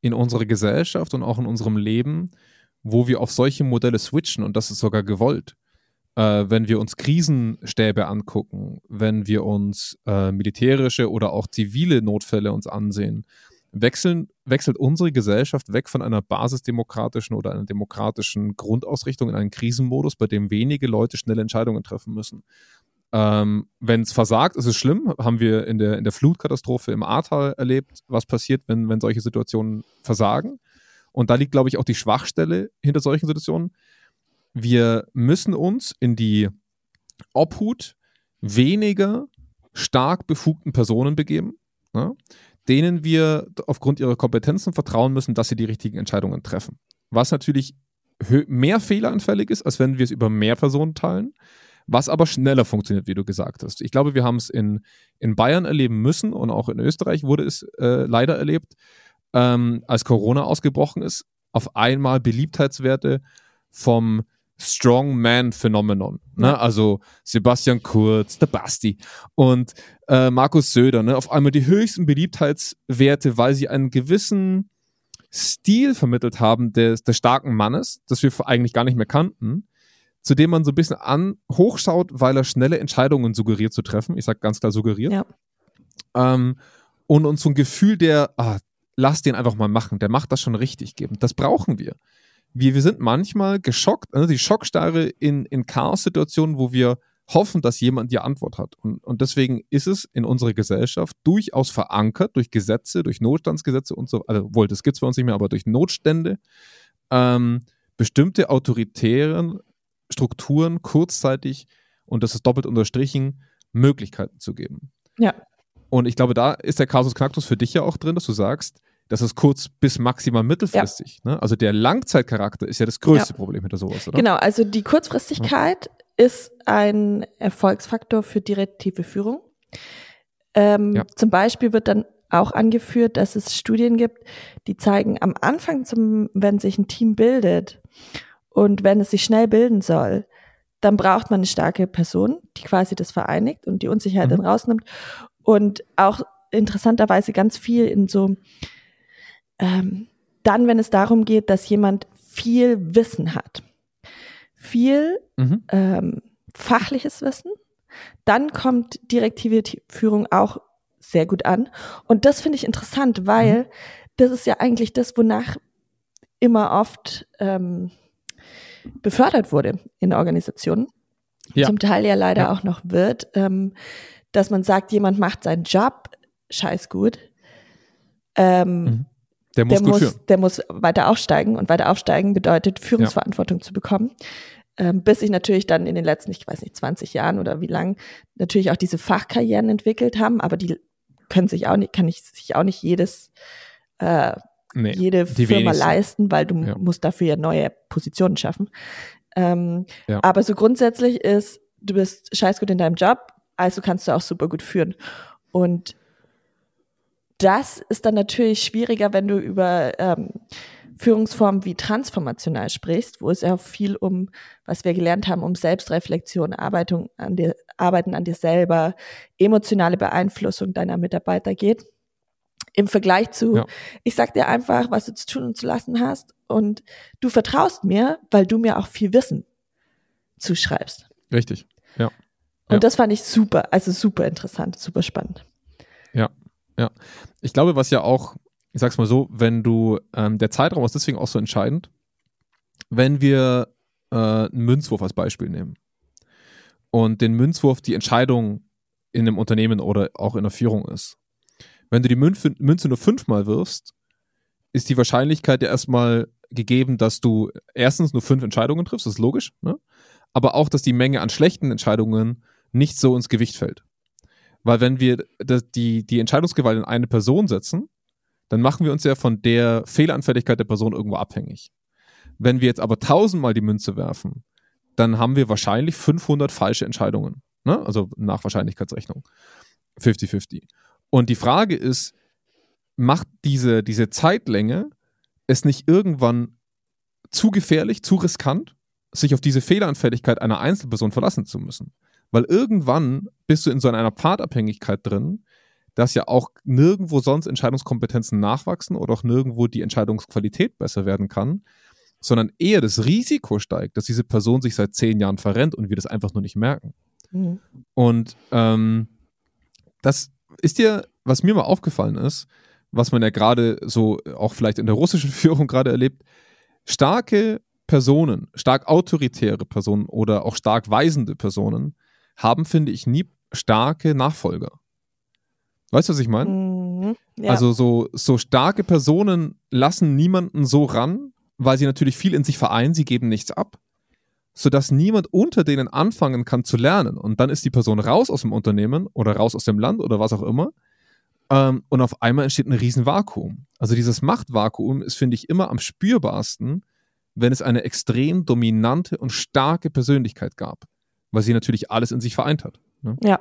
in unserer Gesellschaft und auch in unserem Leben, wo wir auf solche Modelle switchen und das ist sogar gewollt. Äh, wenn wir uns Krisenstäbe angucken, wenn wir uns äh, militärische oder auch zivile Notfälle uns ansehen, wechseln, wechselt unsere Gesellschaft weg von einer basisdemokratischen oder einer demokratischen Grundausrichtung in einen Krisenmodus, bei dem wenige Leute schnelle Entscheidungen treffen müssen. Ähm, Wenn es versagt, ist es schlimm. Haben wir in der, in der Flutkatastrophe im Ahrtal erlebt, was passiert, wenn, wenn solche Situationen versagen. Und da liegt, glaube ich, auch die Schwachstelle hinter solchen Situationen. Wir müssen uns in die Obhut weniger stark befugten Personen begeben. Ne? Denen wir aufgrund ihrer Kompetenzen vertrauen müssen, dass sie die richtigen Entscheidungen treffen. Was natürlich mehr fehleranfällig ist, als wenn wir es über mehr Personen teilen, was aber schneller funktioniert, wie du gesagt hast. Ich glaube, wir haben es in, in Bayern erleben müssen und auch in Österreich wurde es äh, leider erlebt, ähm, als Corona ausgebrochen ist. auf einmal Beliebtheitswerte vom Strongman-Phänomenon. Ne? Also Sebastian Kurz, der Basti und äh, Markus Söder. Ne? Auf einmal die höchsten Beliebtheitswerte, weil sie einen gewissen Stil vermittelt haben des, des starken Mannes, das wir eigentlich gar nicht mehr kannten, zu dem man so ein bisschen an hochschaut, weil er schnelle Entscheidungen suggeriert zu treffen. Ich sage ganz klar suggeriert. Ja. Ähm, und uns so ein Gefühl der, ah, lass den einfach mal machen, der macht das schon richtig geben. Das brauchen wir wir, wir sind manchmal geschockt, also die Schockstarre in, in Chaos-Situationen, wo wir hoffen, dass jemand die Antwort hat. Und, und deswegen ist es in unserer Gesellschaft durchaus verankert durch Gesetze, durch Notstandsgesetze und so, also wohl, das gibt es bei uns nicht mehr, aber durch Notstände, ähm, bestimmte autoritären Strukturen kurzzeitig, und das ist doppelt unterstrichen, Möglichkeiten zu geben. Ja. Und ich glaube, da ist der Kasus Knacktus für dich ja auch drin, dass du sagst, das ist kurz bis maximal mittelfristig. Ja. Ne? Also der Langzeitcharakter ist ja das größte ja. Problem hinter sowas, oder? Genau, also die Kurzfristigkeit ja. ist ein Erfolgsfaktor für direktive Führung. Ähm, zum Beispiel wird dann auch angeführt, dass es Studien gibt, die zeigen, am Anfang, zum, wenn sich ein Team bildet und wenn es sich schnell bilden soll, dann braucht man eine starke Person, die quasi das vereinigt und die Unsicherheit mhm. dann rausnimmt. Und auch interessanterweise ganz viel in so ähm, dann, wenn es darum geht, dass jemand viel Wissen hat, viel mhm. ähm, fachliches Wissen, dann kommt direktive Führung auch sehr gut an. Und das finde ich interessant, weil mhm. das ist ja eigentlich das, wonach immer oft ähm, befördert wurde in Organisationen. Ja. Zum Teil ja leider ja. auch noch wird, ähm, dass man sagt, jemand macht seinen Job scheiß gut. Ähm, mhm. Der muss, der muss, führen. der muss weiter aufsteigen und weiter aufsteigen bedeutet Führungsverantwortung ja. zu bekommen. Ähm, bis sich natürlich dann in den letzten, ich weiß nicht, 20 Jahren oder wie lang natürlich auch diese Fachkarrieren entwickelt haben, aber die können sich auch nicht, kann ich sich auch nicht jedes, äh, nee, jede Firma wenigsten. leisten, weil du ja. musst dafür ja neue Positionen schaffen. Ähm, ja. Aber so grundsätzlich ist, du bist scheiß gut in deinem Job, also kannst du auch super gut führen. Und das ist dann natürlich schwieriger, wenn du über ähm, Führungsformen wie transformational sprichst, wo es ja viel um, was wir gelernt haben, um Selbstreflexion, Arbeitung an dir, Arbeiten an dir selber, emotionale Beeinflussung deiner Mitarbeiter geht. Im Vergleich zu, ja. ich sag dir einfach, was du zu tun und zu lassen hast und du vertraust mir, weil du mir auch viel Wissen zuschreibst. Richtig, ja. Und ja. das fand ich super, also super interessant, super spannend. Ja. Ich glaube, was ja auch, ich sag's mal so, wenn du, ähm, der Zeitraum ist deswegen auch so entscheidend, wenn wir äh, einen Münzwurf als Beispiel nehmen und den Münzwurf die Entscheidung in einem Unternehmen oder auch in der Führung ist. Wenn du die Münze, Münze nur fünfmal wirfst, ist die Wahrscheinlichkeit ja erstmal gegeben, dass du erstens nur fünf Entscheidungen triffst, das ist logisch, ne? aber auch, dass die Menge an schlechten Entscheidungen nicht so ins Gewicht fällt. Weil wenn wir die, die Entscheidungsgewalt in eine Person setzen, dann machen wir uns ja von der Fehleranfälligkeit der Person irgendwo abhängig. Wenn wir jetzt aber tausendmal die Münze werfen, dann haben wir wahrscheinlich 500 falsche Entscheidungen. Ne? Also nach Wahrscheinlichkeitsrechnung. 50-50. Und die Frage ist, macht diese, diese Zeitlänge es nicht irgendwann zu gefährlich, zu riskant, sich auf diese Fehleranfälligkeit einer Einzelperson verlassen zu müssen? Weil irgendwann bist du in so einer Pfadabhängigkeit drin, dass ja auch nirgendwo sonst Entscheidungskompetenzen nachwachsen oder auch nirgendwo die Entscheidungsqualität besser werden kann, sondern eher das Risiko steigt, dass diese Person sich seit zehn Jahren verrennt und wir das einfach nur nicht merken. Mhm. Und ähm, das ist dir, was mir mal aufgefallen ist, was man ja gerade so auch vielleicht in der russischen Führung gerade erlebt, starke Personen, stark autoritäre Personen oder auch stark weisende Personen haben, finde ich, nie starke Nachfolger. Weißt du, was ich meine? Mhm, ja. Also so, so starke Personen lassen niemanden so ran, weil sie natürlich viel in sich vereinen, sie geben nichts ab, sodass niemand unter denen anfangen kann zu lernen. Und dann ist die Person raus aus dem Unternehmen oder raus aus dem Land oder was auch immer. Ähm, und auf einmal entsteht ein Riesenvakuum. Also dieses Machtvakuum ist, finde ich, immer am spürbarsten, wenn es eine extrem dominante und starke Persönlichkeit gab weil sie natürlich alles in sich vereint hat. Ne? Ja.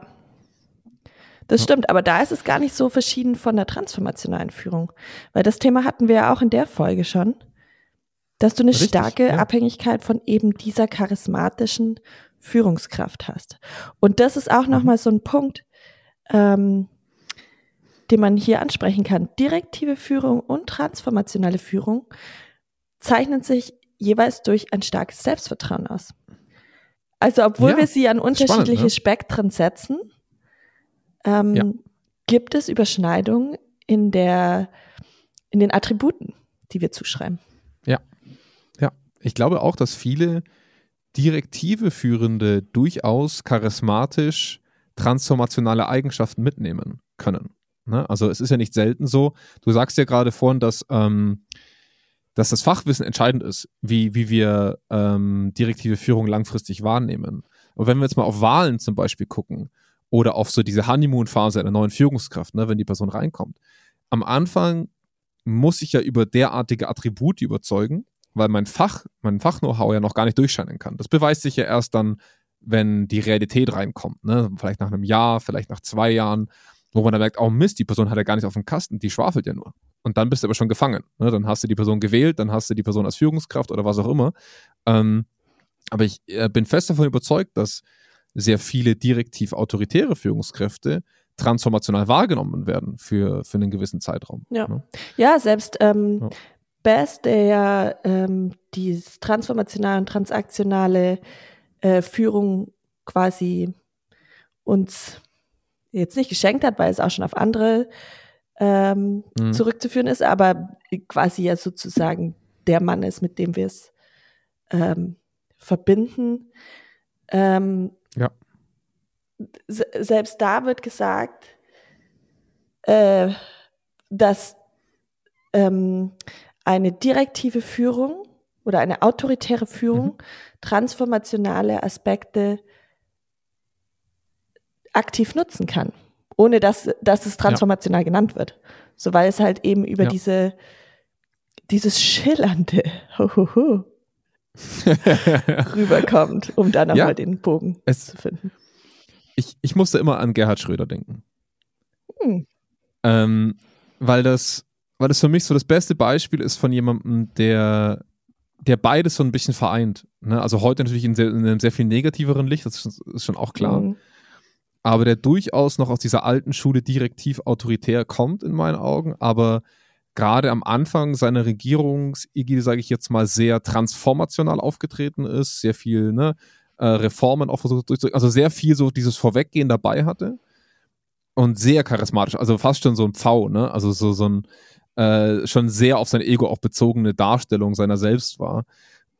Das ja. stimmt, aber da ist es gar nicht so verschieden von der transformationalen Führung. Weil das Thema hatten wir ja auch in der Folge schon. dass du eine Richtig, starke ja. Abhängigkeit von eben dieser charismatischen Führungskraft hast. Und das ist auch mhm. nochmal so ein Punkt, ähm, den man hier ansprechen kann. Direktive Führung und transformationale Führung zeichnen sich jeweils durch ein starkes Selbstvertrauen aus. Also obwohl ja, wir sie an unterschiedliche spannend, ne? Spektren setzen, ähm, ja. gibt es Überschneidungen in der in den Attributen, die wir zuschreiben. Ja, ja. Ich glaube auch, dass viele direktive Führende durchaus charismatisch transformationale Eigenschaften mitnehmen können. Ne? Also es ist ja nicht selten so. Du sagst ja gerade vorhin, dass ähm, dass das Fachwissen entscheidend ist, wie, wie wir ähm, direktive Führung langfristig wahrnehmen. Und wenn wir jetzt mal auf Wahlen zum Beispiel gucken oder auf so diese Honeymoon-Phase einer neuen Führungskraft, ne, wenn die Person reinkommt, am Anfang muss ich ja über derartige Attribute überzeugen, weil mein Fach, mein Fach-Know-how ja noch gar nicht durchscheinen kann. Das beweist sich ja erst dann, wenn die Realität reinkommt. Ne? Vielleicht nach einem Jahr, vielleicht nach zwei Jahren, wo man dann merkt, oh Mist, die Person hat ja gar nicht auf dem Kasten, die schwafelt ja nur und dann bist du aber schon gefangen. Ne? Dann hast du die Person gewählt, dann hast du die Person als Führungskraft oder was auch immer. Ähm, aber ich äh, bin fest davon überzeugt, dass sehr viele direktiv autoritäre Führungskräfte transformational wahrgenommen werden für, für einen gewissen Zeitraum. Ja, ne? ja selbst ähm, ja. Best, der ja ähm, die transformationale und transaktionale äh, Führung quasi uns jetzt nicht geschenkt hat, weil es auch schon auf andere ähm, mhm. zurückzuführen ist, aber quasi ja sozusagen der Mann ist, mit dem wir es ähm, verbinden. Ähm, ja. Selbst da wird gesagt, äh, dass ähm, eine direktive Führung oder eine autoritäre Führung mhm. transformationale Aspekte aktiv nutzen kann ohne dass, dass es transformational ja. genannt wird. So weil es halt eben über ja. diese, dieses Schillernde rüberkommt, um da nochmal ja, den Bogen es, zu finden. Ich, ich musste immer an Gerhard Schröder denken. Hm. Ähm, weil das, weil das für mich so das beste Beispiel ist von jemandem, der, der beides so ein bisschen vereint. Ne? Also heute natürlich in, sehr, in, einem sehr viel negativeren Licht, das ist, ist schon auch klar. Mhm aber der durchaus noch aus dieser alten Schule direktiv autoritär kommt in meinen Augen, aber gerade am Anfang seiner Regierungsägide, sage ich jetzt mal, sehr transformational aufgetreten ist, sehr viel ne, äh, Reformen auch versucht durchzuführen, also sehr viel so dieses Vorweggehen dabei hatte und sehr charismatisch, also fast schon so ein Pfau, ne? also so, so ein äh, schon sehr auf sein Ego auch bezogene Darstellung seiner selbst war,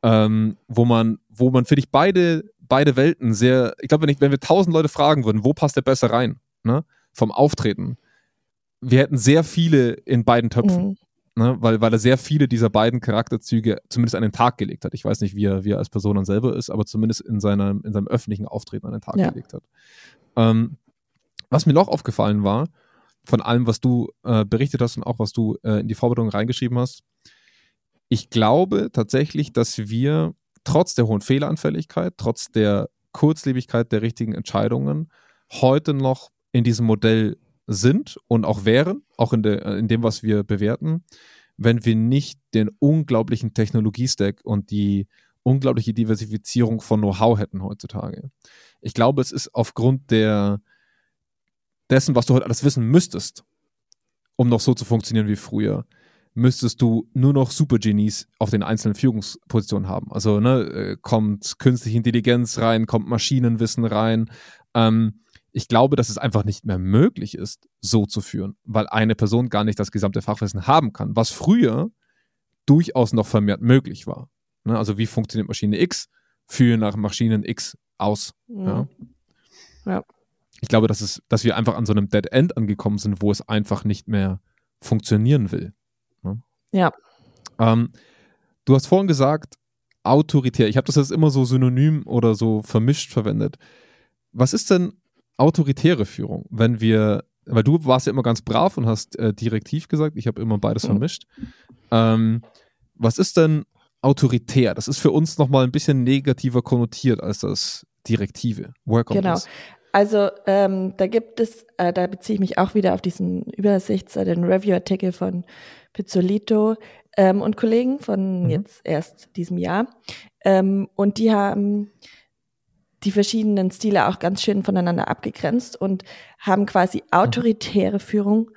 ähm, wo man, wo man, finde ich, beide beide Welten sehr, ich glaube, wenn, wenn wir tausend Leute fragen würden, wo passt der besser rein, ne? Vom Auftreten. Wir hätten sehr viele in beiden Töpfen. Mhm. Ne? Weil, weil er sehr viele dieser beiden Charakterzüge zumindest an den Tag gelegt hat. Ich weiß nicht, wie er, wie er als Person dann selber ist, aber zumindest in, seiner, in seinem öffentlichen Auftreten an den Tag ja. gelegt hat. Ähm, was mir noch aufgefallen war, von allem, was du äh, berichtet hast und auch was du äh, in die Vorbereitung reingeschrieben hast, ich glaube tatsächlich, dass wir trotz der hohen Fehleranfälligkeit, trotz der Kurzlebigkeit der richtigen Entscheidungen heute noch in diesem Modell sind und auch wären, auch in, der, in dem, was wir bewerten, wenn wir nicht den unglaublichen Technologiestack und die unglaubliche Diversifizierung von Know-how hätten heutzutage. Ich glaube, es ist aufgrund der, dessen, was du heute alles wissen müsstest, um noch so zu funktionieren wie früher, müsstest du nur noch Supergenies auf den einzelnen Führungspositionen haben. Also ne, äh, kommt künstliche Intelligenz rein, kommt Maschinenwissen rein. Ähm, ich glaube, dass es einfach nicht mehr möglich ist, so zu führen, weil eine Person gar nicht das gesamte Fachwissen haben kann, was früher durchaus noch vermehrt möglich war. Ne, also wie funktioniert Maschine X? Führe nach Maschinen X aus. Mhm. Ja. ja. Ich glaube, dass, es, dass wir einfach an so einem Dead End angekommen sind, wo es einfach nicht mehr funktionieren will. Ja. Ähm, du hast vorhin gesagt, autoritär. Ich habe das jetzt immer so synonym oder so vermischt verwendet. Was ist denn autoritäre Führung, wenn wir, weil du warst ja immer ganz brav und hast äh, direktiv gesagt, ich habe immer beides mhm. vermischt. Ähm, was ist denn autoritär? Das ist für uns nochmal ein bisschen negativer konnotiert als das Direktive. Woher kommt genau. das? Also ähm, da gibt es, äh, da beziehe ich mich auch wieder auf diesen Übersichts-, äh, den Review-Artikel von Pizzolito ähm, und Kollegen von mhm. jetzt erst diesem Jahr. Ähm, und die haben die verschiedenen Stile auch ganz schön voneinander abgegrenzt und haben quasi mhm. autoritäre Führung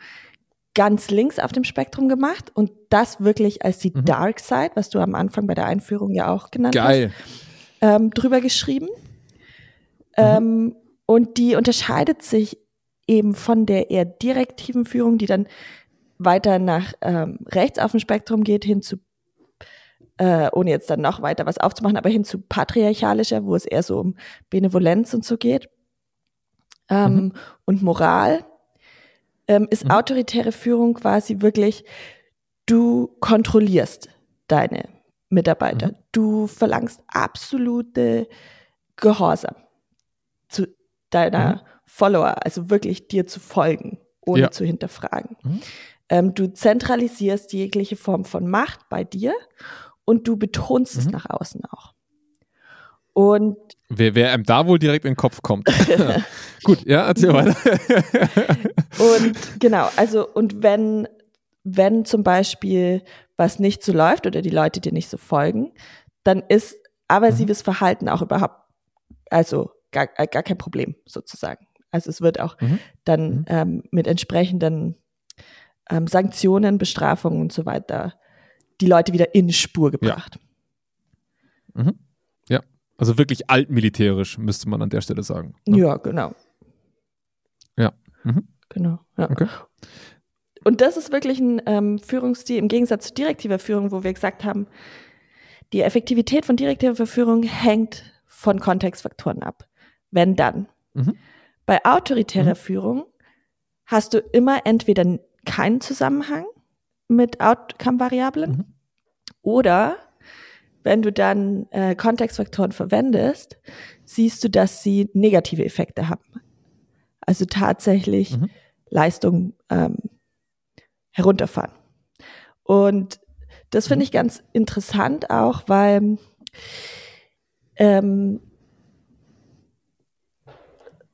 ganz links auf dem Spektrum gemacht und das wirklich als die mhm. Dark Side, was du am Anfang bei der Einführung ja auch genannt Geil. hast, ähm, drüber geschrieben. Mhm. Ähm, und die unterscheidet sich eben von der eher direktiven Führung, die dann weiter nach ähm, rechts auf dem Spektrum geht, hin zu, äh, ohne jetzt dann noch weiter was aufzumachen, aber hin zu patriarchalischer, wo es eher so um Benevolenz und so geht. Ähm, mhm. Und Moral ähm, ist mhm. autoritäre Führung quasi wirklich, du kontrollierst deine Mitarbeiter. Mhm. Du verlangst absolute Gehorsam zu deiner mhm. Follower, also wirklich dir zu folgen, ohne ja. zu hinterfragen. Mhm. Ähm, du zentralisierst jegliche Form von Macht bei dir und du betonst es mhm. nach außen auch. Und wer, wer einem da wohl direkt in den Kopf kommt. Gut, ja, erzähl weiter. und genau, also und wenn, wenn zum Beispiel was nicht so läuft oder die Leute dir nicht so folgen, dann ist aversives mhm. Verhalten auch überhaupt, also gar, gar kein Problem sozusagen. Also es wird auch mhm. dann mhm. ähm, mit entsprechenden ähm, Sanktionen, Bestrafungen und so weiter die Leute wieder in Spur gebracht. Ja. Mhm. ja. Also wirklich altmilitärisch, müsste man an der Stelle sagen. Ne? Ja, genau. Ja. Mhm. Genau. Ja. Okay. Und das ist wirklich ein ähm, Führungsstil im Gegensatz zu direktiver Führung, wo wir gesagt haben, die Effektivität von direktiver Führung hängt von Kontextfaktoren ab. Wenn dann. Mhm. Bei autoritärer mhm. Führung hast du immer entweder keinen Zusammenhang mit Outcome-Variablen mhm. oder wenn du dann äh, Kontextfaktoren verwendest, siehst du, dass sie negative Effekte haben. Also tatsächlich mhm. Leistung ähm, herunterfahren. Und das finde mhm. ich ganz interessant auch, weil ähm,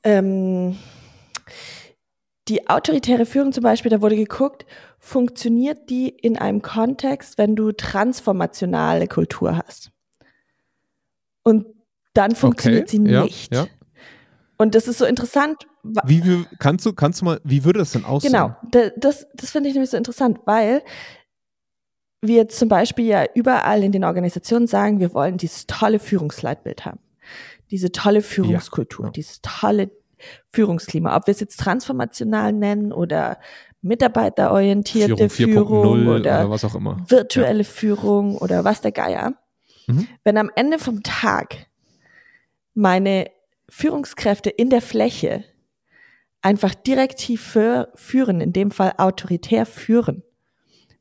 ähm, die autoritäre Führung zum Beispiel, da wurde geguckt, funktioniert die in einem Kontext, wenn du transformationale Kultur hast? Und dann funktioniert okay, sie nicht. Ja. Und das ist so interessant. Wie, wie, kannst du, kannst du mal, wie würde das denn aussehen? Genau, das, das finde ich nämlich so interessant, weil wir zum Beispiel ja überall in den Organisationen sagen, wir wollen dieses tolle Führungsleitbild haben. Diese tolle Führungskultur, ja. dieses tolle Führungsklima. Ob wir es jetzt transformational nennen oder mitarbeiterorientierte Führung, Führung oder, oder, was auch immer. virtuelle ja. Führung oder was der Geier. Mhm. Wenn am Ende vom Tag meine Führungskräfte in der Fläche einfach direktiv für, führen, in dem Fall autoritär führen,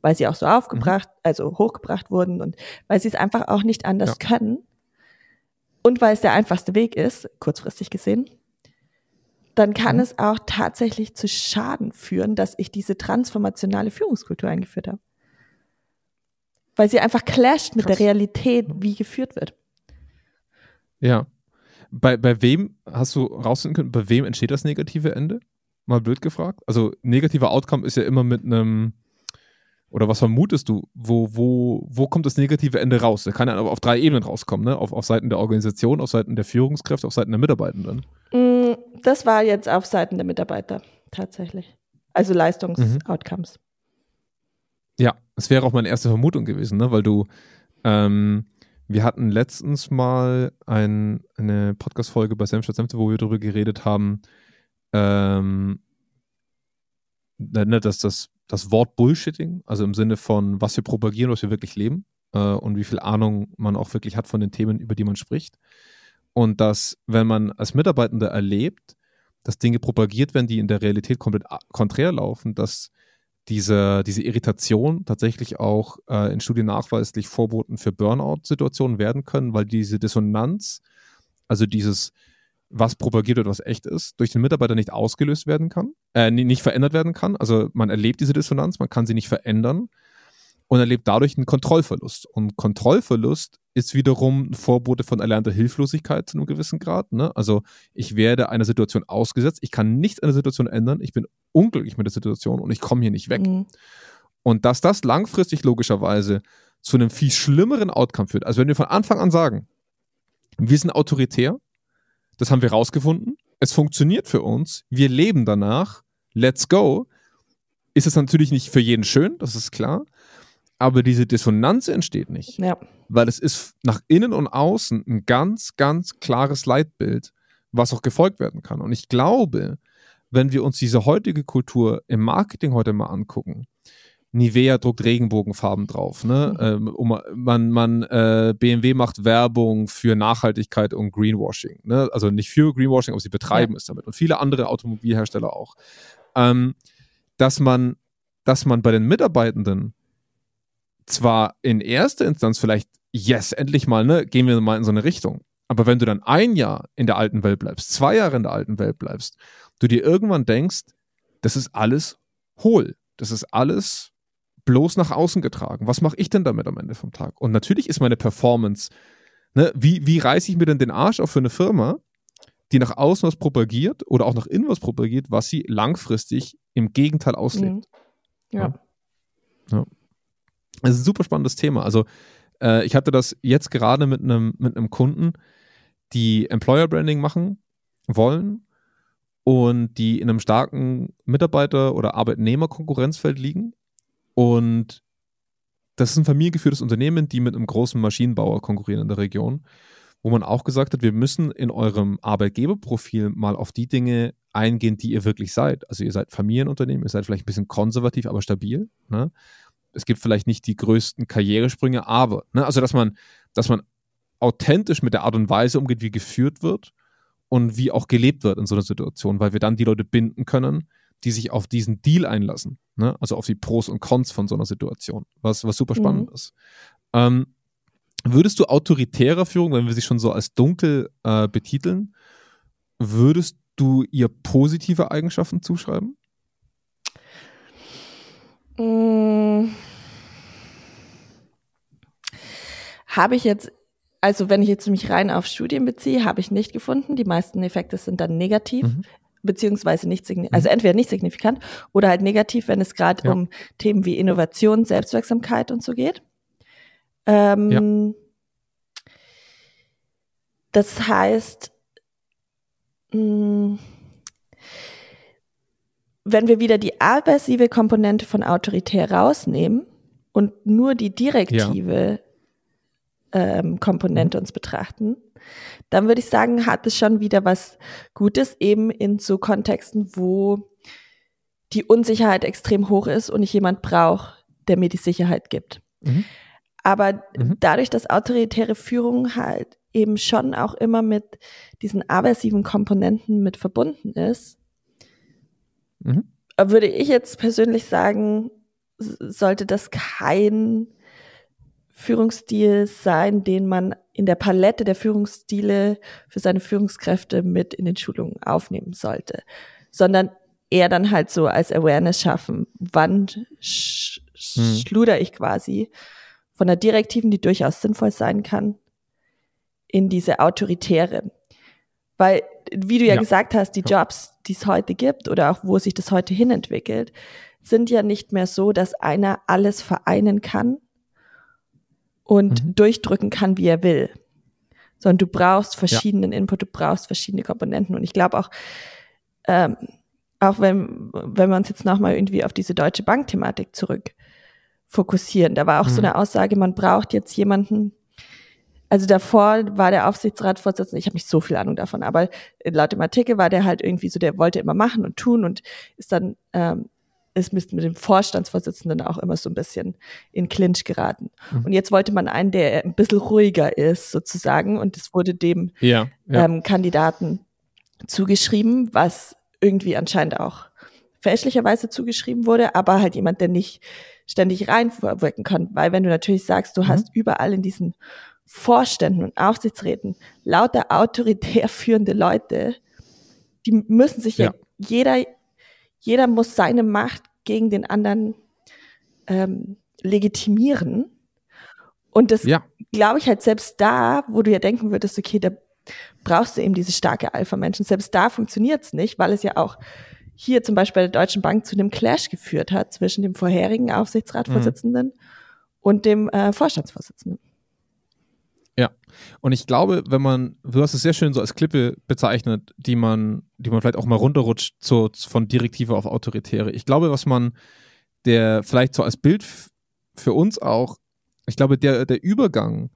weil sie auch so aufgebracht, mhm. also hochgebracht wurden und weil sie es einfach auch nicht anders ja. können und weil es der einfachste Weg ist, kurzfristig gesehen, dann kann mhm. es auch tatsächlich zu Schaden führen, dass ich diese transformationale Führungskultur eingeführt habe. Weil sie einfach clasht mit Krass. der Realität, wie geführt wird. Ja. Bei, bei wem hast du rausfinden können, bei wem entsteht das negative Ende? Mal blöd gefragt. Also negativer Outcome ist ja immer mit einem oder was vermutest du? Wo, wo, wo kommt das negative Ende raus? Da kann ja aber auf drei Ebenen rauskommen, ne? Auf, auf Seiten der Organisation, auf Seiten der Führungskräfte, auf Seiten der Mitarbeitenden. Mm, das war jetzt auf Seiten der Mitarbeiter tatsächlich. Also Leistungsoutcomes. Mhm. Ja, es wäre auch meine erste Vermutung gewesen, ne? Weil du, ähm, wir hatten letztens mal ein, eine Podcast-Folge bei Senf Senfte, wo wir darüber geredet haben, ähm, ne, dass das das Wort Bullshitting, also im Sinne von, was wir propagieren, was wir wirklich leben äh, und wie viel Ahnung man auch wirklich hat von den Themen, über die man spricht. Und dass, wenn man als Mitarbeitender erlebt, dass Dinge propagiert werden, die in der Realität komplett konträr laufen, dass diese, diese Irritation tatsächlich auch äh, in Studien nachweislich Vorboten für Burnout-Situationen werden können, weil diese Dissonanz, also dieses, was propagiert wird, was echt ist, durch den Mitarbeiter nicht ausgelöst werden kann, äh, nicht verändert werden kann. Also man erlebt diese Dissonanz, man kann sie nicht verändern und erlebt dadurch einen Kontrollverlust. Und Kontrollverlust ist wiederum ein Vorbote von erlernter Hilflosigkeit zu einem gewissen Grad. Ne? Also ich werde einer Situation ausgesetzt, ich kann nichts an der Situation ändern, ich bin unglücklich mit der Situation und ich komme hier nicht weg. Mhm. Und dass das langfristig logischerweise zu einem viel schlimmeren Outcome führt. Also wenn wir von Anfang an sagen, wir sind autoritär, das haben wir rausgefunden, es funktioniert für uns, wir leben danach, let's go, ist es natürlich nicht für jeden schön, das ist klar, aber diese Dissonanz entsteht nicht. Ja. Weil es ist nach innen und außen ein ganz, ganz klares Leitbild, was auch gefolgt werden kann. Und ich glaube, wenn wir uns diese heutige Kultur im Marketing heute mal angucken, Nivea druckt Regenbogenfarben drauf. Ne? Mhm. Ähm, man man äh, BMW macht Werbung für Nachhaltigkeit und Greenwashing. Ne? Also nicht für Greenwashing, aber sie betreiben ja. es damit. Und viele andere Automobilhersteller auch. Ähm, dass man, dass man bei den Mitarbeitenden zwar in erster Instanz vielleicht, yes, endlich mal, ne, gehen wir mal in so eine Richtung. Aber wenn du dann ein Jahr in der alten Welt bleibst, zwei Jahre in der alten Welt bleibst, du dir irgendwann denkst, das ist alles hohl. Das ist alles bloß nach außen getragen. Was mache ich denn damit am Ende vom Tag? Und natürlich ist meine Performance, ne, wie, wie reiße ich mir denn den Arsch auf für eine Firma, die nach außen was propagiert oder auch nach innen was propagiert, was sie langfristig im Gegenteil auslebt. Mhm. Ja. ja. Das ist ein super spannendes Thema. Also äh, ich hatte das jetzt gerade mit einem mit einem Kunden, die Employer Branding machen wollen und die in einem starken Mitarbeiter- oder Arbeitnehmerkonkurrenzfeld liegen. Und das ist ein familiengeführtes Unternehmen, die mit einem großen Maschinenbauer konkurrieren in der Region, wo man auch gesagt hat, wir müssen in eurem Arbeitgeberprofil mal auf die Dinge eingehen, die ihr wirklich seid. Also ihr seid Familienunternehmen, ihr seid vielleicht ein bisschen konservativ, aber stabil. Ne? es gibt vielleicht nicht die größten Karrieresprünge, aber, ne, also dass man, dass man authentisch mit der Art und Weise umgeht, wie geführt wird und wie auch gelebt wird in so einer Situation, weil wir dann die Leute binden können, die sich auf diesen Deal einlassen, ne? also auf die Pros und Cons von so einer Situation, was, was super spannend mhm. ist. Ähm, würdest du autoritärer Führung, wenn wir sie schon so als dunkel äh, betiteln, würdest du ihr positive Eigenschaften zuschreiben? Mmh. Habe ich jetzt, also wenn ich jetzt mich rein auf Studien beziehe, habe ich nicht gefunden. Die meisten Effekte sind dann negativ. Mhm. Beziehungsweise nicht signifikant, also mhm. entweder nicht signifikant oder halt negativ, wenn es gerade ja. um Themen wie Innovation, Selbstwirksamkeit und so geht. Ähm, ja. Das heißt, mh, mm, wenn wir wieder die aversive Komponente von autoritär rausnehmen und nur die direktive ja. Ähm, Komponente mhm. uns betrachten, dann würde ich sagen, hat es schon wieder was Gutes, eben in so Kontexten, wo die Unsicherheit extrem hoch ist und ich jemand brauche, der mir die Sicherheit gibt. Mhm. Aber mhm. dadurch, dass autoritäre Führung halt eben schon auch immer mit diesen aversiven Komponenten mit verbunden ist, Mhm. Würde ich jetzt persönlich sagen, sollte das kein Führungsstil sein, den man in der Palette der Führungsstile für seine Führungskräfte mit in den Schulungen aufnehmen sollte, sondern eher dann halt so als Awareness schaffen, wann sch hm. schluder ich quasi von der direktiven, die durchaus sinnvoll sein kann, in diese autoritäre. Weil, wie du ja, ja. gesagt hast, die Jobs, die es heute gibt oder auch wo sich das heute hin entwickelt, sind ja nicht mehr so, dass einer alles vereinen kann und mhm. durchdrücken kann, wie er will. Sondern du brauchst verschiedenen ja. Input, du brauchst verschiedene Komponenten. Und ich glaube auch, ähm, auch wenn, wenn wir uns jetzt nochmal irgendwie auf diese Deutsche Bank-Thematik zurück fokussieren, da war auch mhm. so eine Aussage, man braucht jetzt jemanden, also davor war der Aufsichtsratsvorsitzende, ich habe nicht so viel Ahnung davon, aber laut dem Artikel war der halt irgendwie so, der wollte immer machen und tun und ist dann ähm, ist mit dem Vorstandsvorsitzenden auch immer so ein bisschen in Clinch geraten. Mhm. Und jetzt wollte man einen, der ein bisschen ruhiger ist, sozusagen, und es wurde dem ja, ja. Ähm, Kandidaten zugeschrieben, was irgendwie anscheinend auch fälschlicherweise zugeschrieben wurde, aber halt jemand, der nicht ständig reinwirken kann, weil wenn du natürlich sagst, du mhm. hast überall in diesen Vorständen und Aufsichtsräten lauter autoritär führende Leute, die müssen sich ja, ja jeder, jeder muss seine Macht gegen den anderen ähm, legitimieren. Und das ja. glaube ich halt selbst da, wo du ja denken würdest, okay, da brauchst du eben diese starke Alpha-Menschen. Selbst da funktioniert es nicht, weil es ja auch hier zum Beispiel bei der Deutschen Bank zu einem Clash geführt hat zwischen dem vorherigen Aufsichtsratsvorsitzenden mhm. und dem äh, Vorstandsvorsitzenden. Ja, und ich glaube, wenn man, du hast es sehr schön so als Klippe bezeichnet, die man, die man vielleicht auch mal runterrutscht zu, von Direktive auf Autoritäre. Ich glaube, was man, der vielleicht so als Bild für uns auch, ich glaube, der, der Übergang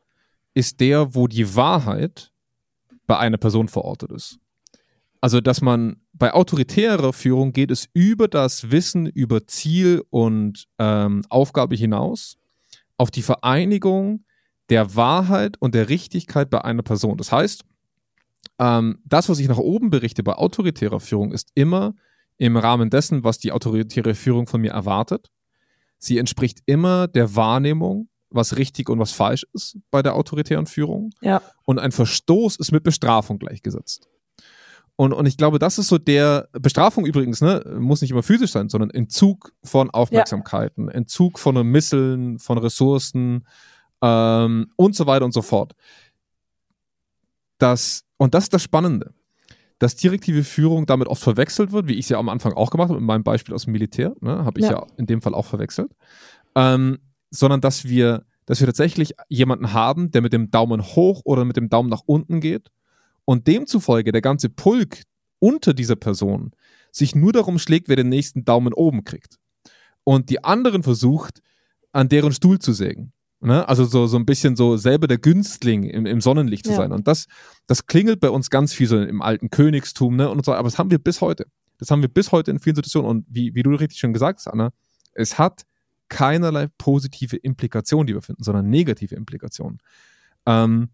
ist der, wo die Wahrheit bei einer Person verortet ist. Also, dass man bei autoritärer Führung geht es über das Wissen, über Ziel und ähm, Aufgabe hinaus auf die Vereinigung der Wahrheit und der Richtigkeit bei einer Person. Das heißt, ähm, das, was ich nach oben berichte bei autoritärer Führung, ist immer im Rahmen dessen, was die autoritäre Führung von mir erwartet. Sie entspricht immer der Wahrnehmung, was richtig und was falsch ist bei der autoritären Führung. Ja. Und ein Verstoß ist mit Bestrafung gleichgesetzt. Und, und ich glaube, das ist so der Bestrafung übrigens, ne, muss nicht immer physisch sein, sondern Entzug von Aufmerksamkeiten, ja. Entzug von Misseln, von Ressourcen ähm, und so weiter und so fort. Das, und das ist das Spannende, dass direktive Führung damit oft verwechselt wird, wie ich es ja am Anfang auch gemacht habe, in meinem Beispiel aus dem Militär, ne, habe ich ja. ja. in dem Fall auch verwechselt, ähm, sondern dass wir, dass wir tatsächlich jemanden haben, der mit dem Daumen hoch oder mit dem Daumen nach unten geht und demzufolge der ganze Pulk unter dieser Person sich nur darum schlägt, wer den nächsten Daumen oben kriegt. Und die anderen versucht, an deren Stuhl zu sägen. Ne? Also so, so ein bisschen so selber der Günstling im, im Sonnenlicht zu ja. sein. Und das, das klingelt bei uns ganz viel so im alten Königstum, ne? Und so, aber das haben wir bis heute. Das haben wir bis heute in vielen Situationen. Und wie, wie du richtig schon gesagt hast, Anna, es hat keinerlei positive Implikationen, die wir finden, sondern negative Implikationen. Ähm,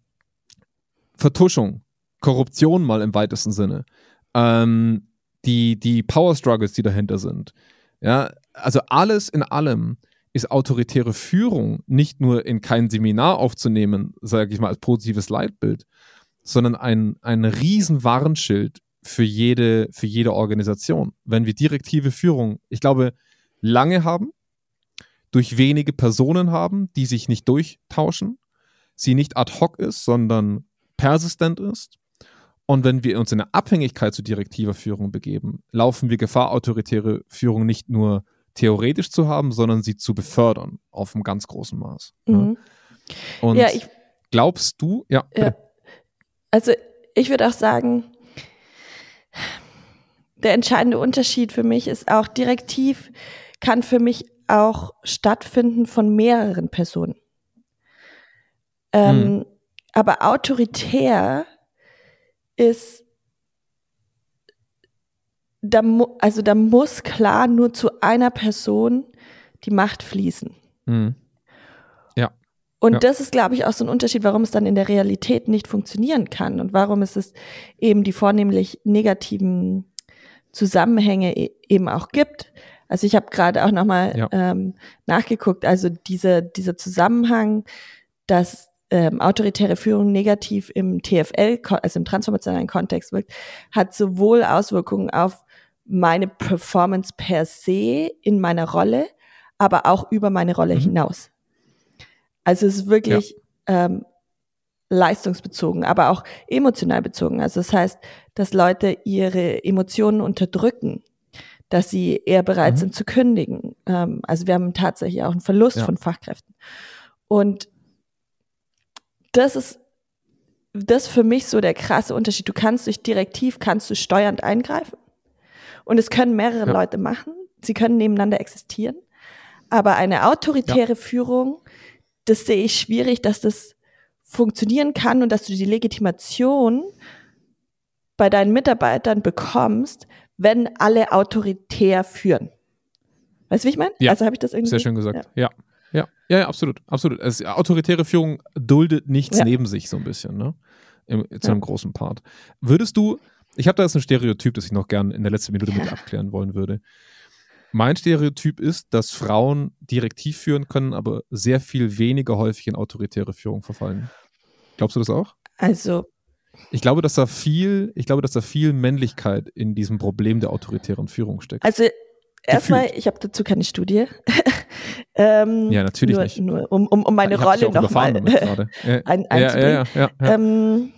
Vertuschung, Korruption mal im weitesten Sinne, ähm, die, die Power Struggles, die dahinter sind. Ja, also alles in allem ist autoritäre Führung nicht nur in kein Seminar aufzunehmen, sage ich mal, als positives Leitbild, sondern ein, ein riesen für jede, für jede Organisation. Wenn wir direktive Führung, ich glaube, lange haben, durch wenige Personen haben, die sich nicht durchtauschen, sie nicht ad hoc ist, sondern persistent ist und wenn wir uns in eine Abhängigkeit zu direktiver Führung begeben, laufen wir Gefahr, autoritäre Führung nicht nur theoretisch zu haben, sondern sie zu befördern auf einem ganz großen Maß. Ne? Mhm. Und ja, ich, glaubst du, ja, ja. Also ich würde auch sagen, der entscheidende Unterschied für mich ist auch, direktiv kann für mich auch stattfinden von mehreren Personen. Ähm, mhm. Aber autoritär ist, da, also da muss klar nur zu einer Person die Macht fließen. Mhm. Ja. Und ja. das ist, glaube ich, auch so ein Unterschied, warum es dann in der Realität nicht funktionieren kann und warum es es eben die vornehmlich negativen Zusammenhänge e-, eben auch gibt. Also ich habe gerade auch nochmal ja. ähm, nachgeguckt, also diese, dieser Zusammenhang, dass ähm, autoritäre Führung negativ im TFL, also im transformationalen Kontext wirkt, hat sowohl Auswirkungen auf meine Performance per se in meiner Rolle, aber auch über meine Rolle mhm. hinaus. Also es ist wirklich ja. ähm, leistungsbezogen, aber auch emotional bezogen. Also das heißt, dass Leute ihre Emotionen unterdrücken, dass sie eher bereit mhm. sind zu kündigen. Ähm, also wir haben tatsächlich auch einen Verlust ja. von Fachkräften. Und das ist das für mich so der krasse Unterschied. Du kannst durch Direktiv, kannst du steuernd eingreifen. Und es können mehrere ja. Leute machen. Sie können nebeneinander existieren. Aber eine autoritäre ja. Führung, das sehe ich schwierig, dass das funktionieren kann und dass du die Legitimation bei deinen Mitarbeitern bekommst, wenn alle autoritär führen. Weißt du, wie ich meine? Ja. Also habe ich das irgendwie. Sehr schön gesagt. Ja. ja. Ja, ja, ja absolut, absolut. Es, autoritäre Führung duldet nichts ja. neben sich so ein bisschen, ne? Im, zu einem großen Part. Würdest du, ich habe da jetzt ein Stereotyp, das ich noch gerne in der letzten Minute mit abklären wollen würde. Mein Stereotyp ist, dass Frauen direktiv führen können, aber sehr viel weniger häufig in autoritäre Führung verfallen. Glaubst du das auch? Also. Ich glaube, dass da viel, ich glaube, dass da viel Männlichkeit in diesem Problem der autoritären Führung steckt. Also erstmal, ich habe dazu keine Studie. ähm, ja, natürlich nur, nicht. Nur um, um, um meine ich Rolle nochmal ja, ein, ja, ja, ja, ja, ja. Ähm,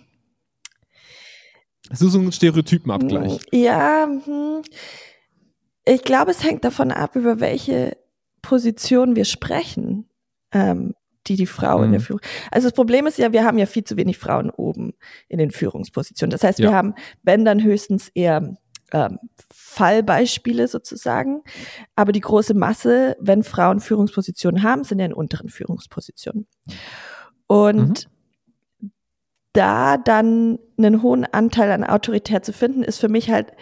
das ist so ein Stereotypenabgleich. Ja, hm, Ich glaube, es hängt davon ab, über welche Position wir sprechen, ähm, die die Frau mhm. in der mhm. Führung. Also das Problem ist ja, wir haben ja viel zu wenig Frauen oben in den Führungspositionen. Das heißt, wir haben, wenn dann höchstens eher ähm, Fallbeispiele sozusagen. Aber die große Masse, wenn Frauen Führungspositionen haben, sind ja in unteren Führungspositionen. Und mhm. da dann einen hohen Anteil an Autorität zu finden, ist für mich halt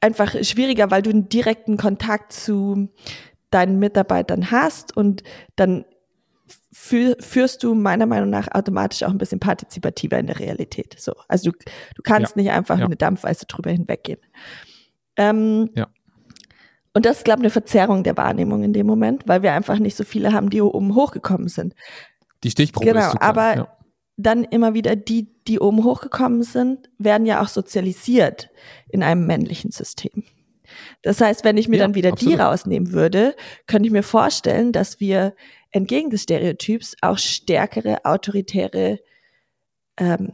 einfach schwieriger, weil du einen direkten Kontakt zu deinen Mitarbeitern hast und dann führst du meiner Meinung nach automatisch auch ein bisschen partizipativer in der Realität. So, also du, du kannst ja. nicht einfach ja. eine Dampfweise drüber hinweggehen. Ähm, ja. Und das ist, glaube ich, eine Verzerrung der Wahrnehmung in dem Moment, weil wir einfach nicht so viele haben, die oben hochgekommen sind. Die Stichprobe genau, ist super, aber ja. dann immer wieder die, die oben hochgekommen sind, werden ja auch sozialisiert in einem männlichen System. Das heißt, wenn ich mir ja, dann wieder absolut. die rausnehmen würde, könnte ich mir vorstellen, dass wir entgegen des Stereotyps auch stärkere autoritäre ähm,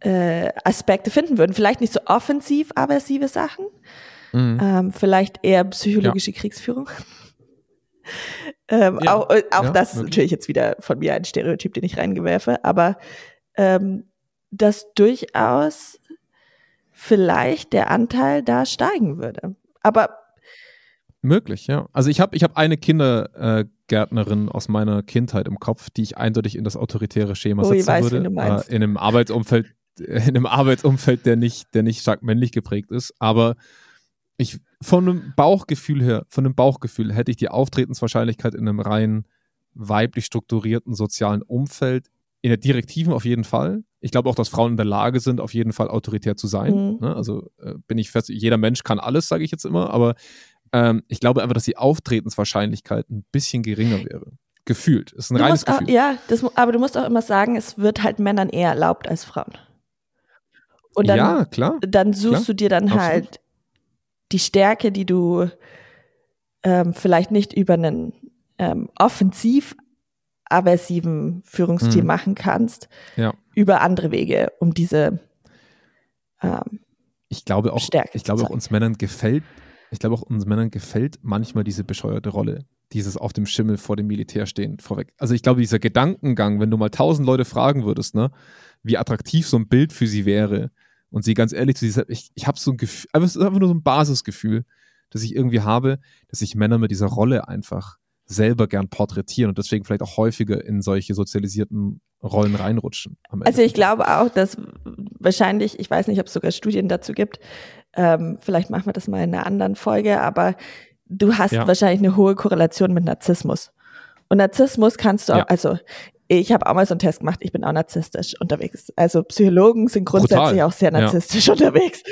äh, Aspekte finden würden. Vielleicht nicht so offensiv aversive Sachen, mhm. ähm, vielleicht eher psychologische ja. Kriegsführung. ähm, ja. Auch, äh, auch ja, das ist natürlich jetzt wieder von mir ein Stereotyp, den ich reingewerfe, aber ähm, dass durchaus vielleicht der Anteil da steigen würde. Aber Möglich, ja. Also ich habe ich hab eine Kindergärtnerin äh, aus meiner Kindheit im Kopf, die ich eindeutig in das autoritäre Schema oh, setzen weiß, würde. Äh, in einem Arbeitsumfeld, in einem Arbeitsumfeld, der nicht, der nicht stark männlich geprägt ist. Aber ich von einem Bauchgefühl her, von einem Bauchgefühl hätte ich die Auftretenswahrscheinlichkeit in einem rein weiblich strukturierten sozialen Umfeld in der Direktiven auf jeden Fall. Ich glaube auch, dass Frauen in der Lage sind, auf jeden Fall autoritär zu sein. Mhm. Ne? Also äh, bin ich fest, jeder Mensch kann alles, sage ich jetzt immer, aber ähm, ich glaube einfach, dass die Auftretenswahrscheinlichkeit ein bisschen geringer wäre. Gefühlt. Ist ein du reines Gefühl. Auch, ja, das, aber du musst auch immer sagen, es wird halt Männern eher erlaubt als Frauen. Und dann, ja, klar. Dann suchst klar, du dir dann absolut. halt die Stärke, die du ähm, vielleicht nicht über einen ähm, offensiv aversiven Führungsstil mhm. machen kannst, ja. über andere Wege, um diese ähm, ich glaube auch, Stärke ich glaube auch uns Männern gefällt ich glaube auch uns Männern gefällt manchmal diese bescheuerte Rolle, dieses auf dem Schimmel vor dem Militär stehen vorweg. Also ich glaube, dieser Gedankengang, wenn du mal tausend Leute fragen würdest, ne, wie attraktiv so ein Bild für sie wäre und sie ganz ehrlich zu sich ich, ich habe so ein Gefühl, aber es ist einfach nur so ein Basisgefühl, das ich irgendwie habe, dass sich Männer mit dieser Rolle einfach selber gern porträtieren und deswegen vielleicht auch häufiger in solche sozialisierten Rollen reinrutschen. Also ich glaube auch, dass wahrscheinlich, ich weiß nicht, ob es sogar Studien dazu gibt, ähm, vielleicht machen wir das mal in einer anderen Folge, aber du hast ja. wahrscheinlich eine hohe Korrelation mit Narzissmus. Und Narzissmus kannst du auch, ja. also ich habe auch mal so einen Test gemacht, ich bin auch narzisstisch unterwegs. Also Psychologen sind grundsätzlich Brutal. auch sehr narzisstisch ja. unterwegs.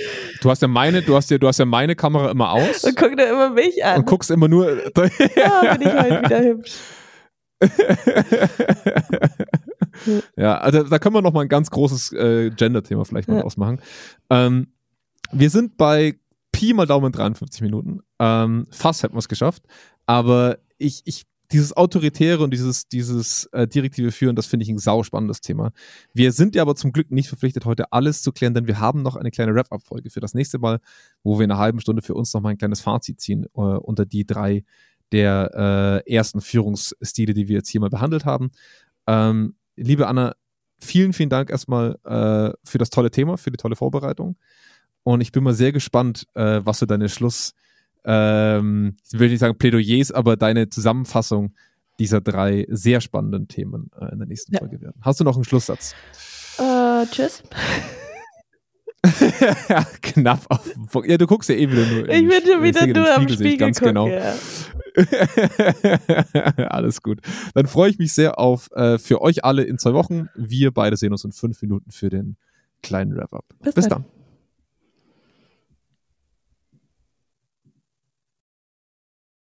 Du hast ja meine, du hast ja, du hast ja meine Kamera immer aus. Und guck dir immer mich an. Und guckst immer nur. ja, bin ich halt wieder hübsch. ja, also da können wir noch mal ein ganz großes äh, Gender-Thema vielleicht mal ja. ausmachen. Ähm, wir sind bei Pi mal Daumen 53 Minuten. Ähm, fast hätten wir es geschafft. Aber ich, ich, dieses Autoritäre und dieses, dieses äh, direktive Führen, das finde ich ein sauspannendes Thema. Wir sind ja aber zum Glück nicht verpflichtet, heute alles zu klären, denn wir haben noch eine kleine Wrap-Up-Folge für das nächste Mal, wo wir in einer halben Stunde für uns noch mal ein kleines Fazit ziehen äh, unter die drei der äh, ersten Führungsstile, die wir jetzt hier mal behandelt haben. Ähm, liebe Anna, vielen, vielen Dank erstmal äh, für das tolle Thema, für die tolle Vorbereitung. Und ich bin mal sehr gespannt, äh, was so deine Schluss, ähm, ich will nicht sagen Plädoyers, aber deine Zusammenfassung dieser drei sehr spannenden Themen äh, in der nächsten ja. Folge werden. Hast du noch einen Schlusssatz? Uh, tschüss. ja, knapp auf. Ja, du guckst ja eh wieder nur. Ich bin schon wieder nur am Spiegel, ganz gucken, genau. Ja. Alles gut. Dann freue ich mich sehr auf äh, für euch alle in zwei Wochen. Wir beide sehen uns in fünf Minuten für den kleinen Wrap-Up. Bis, Bis dann. dann.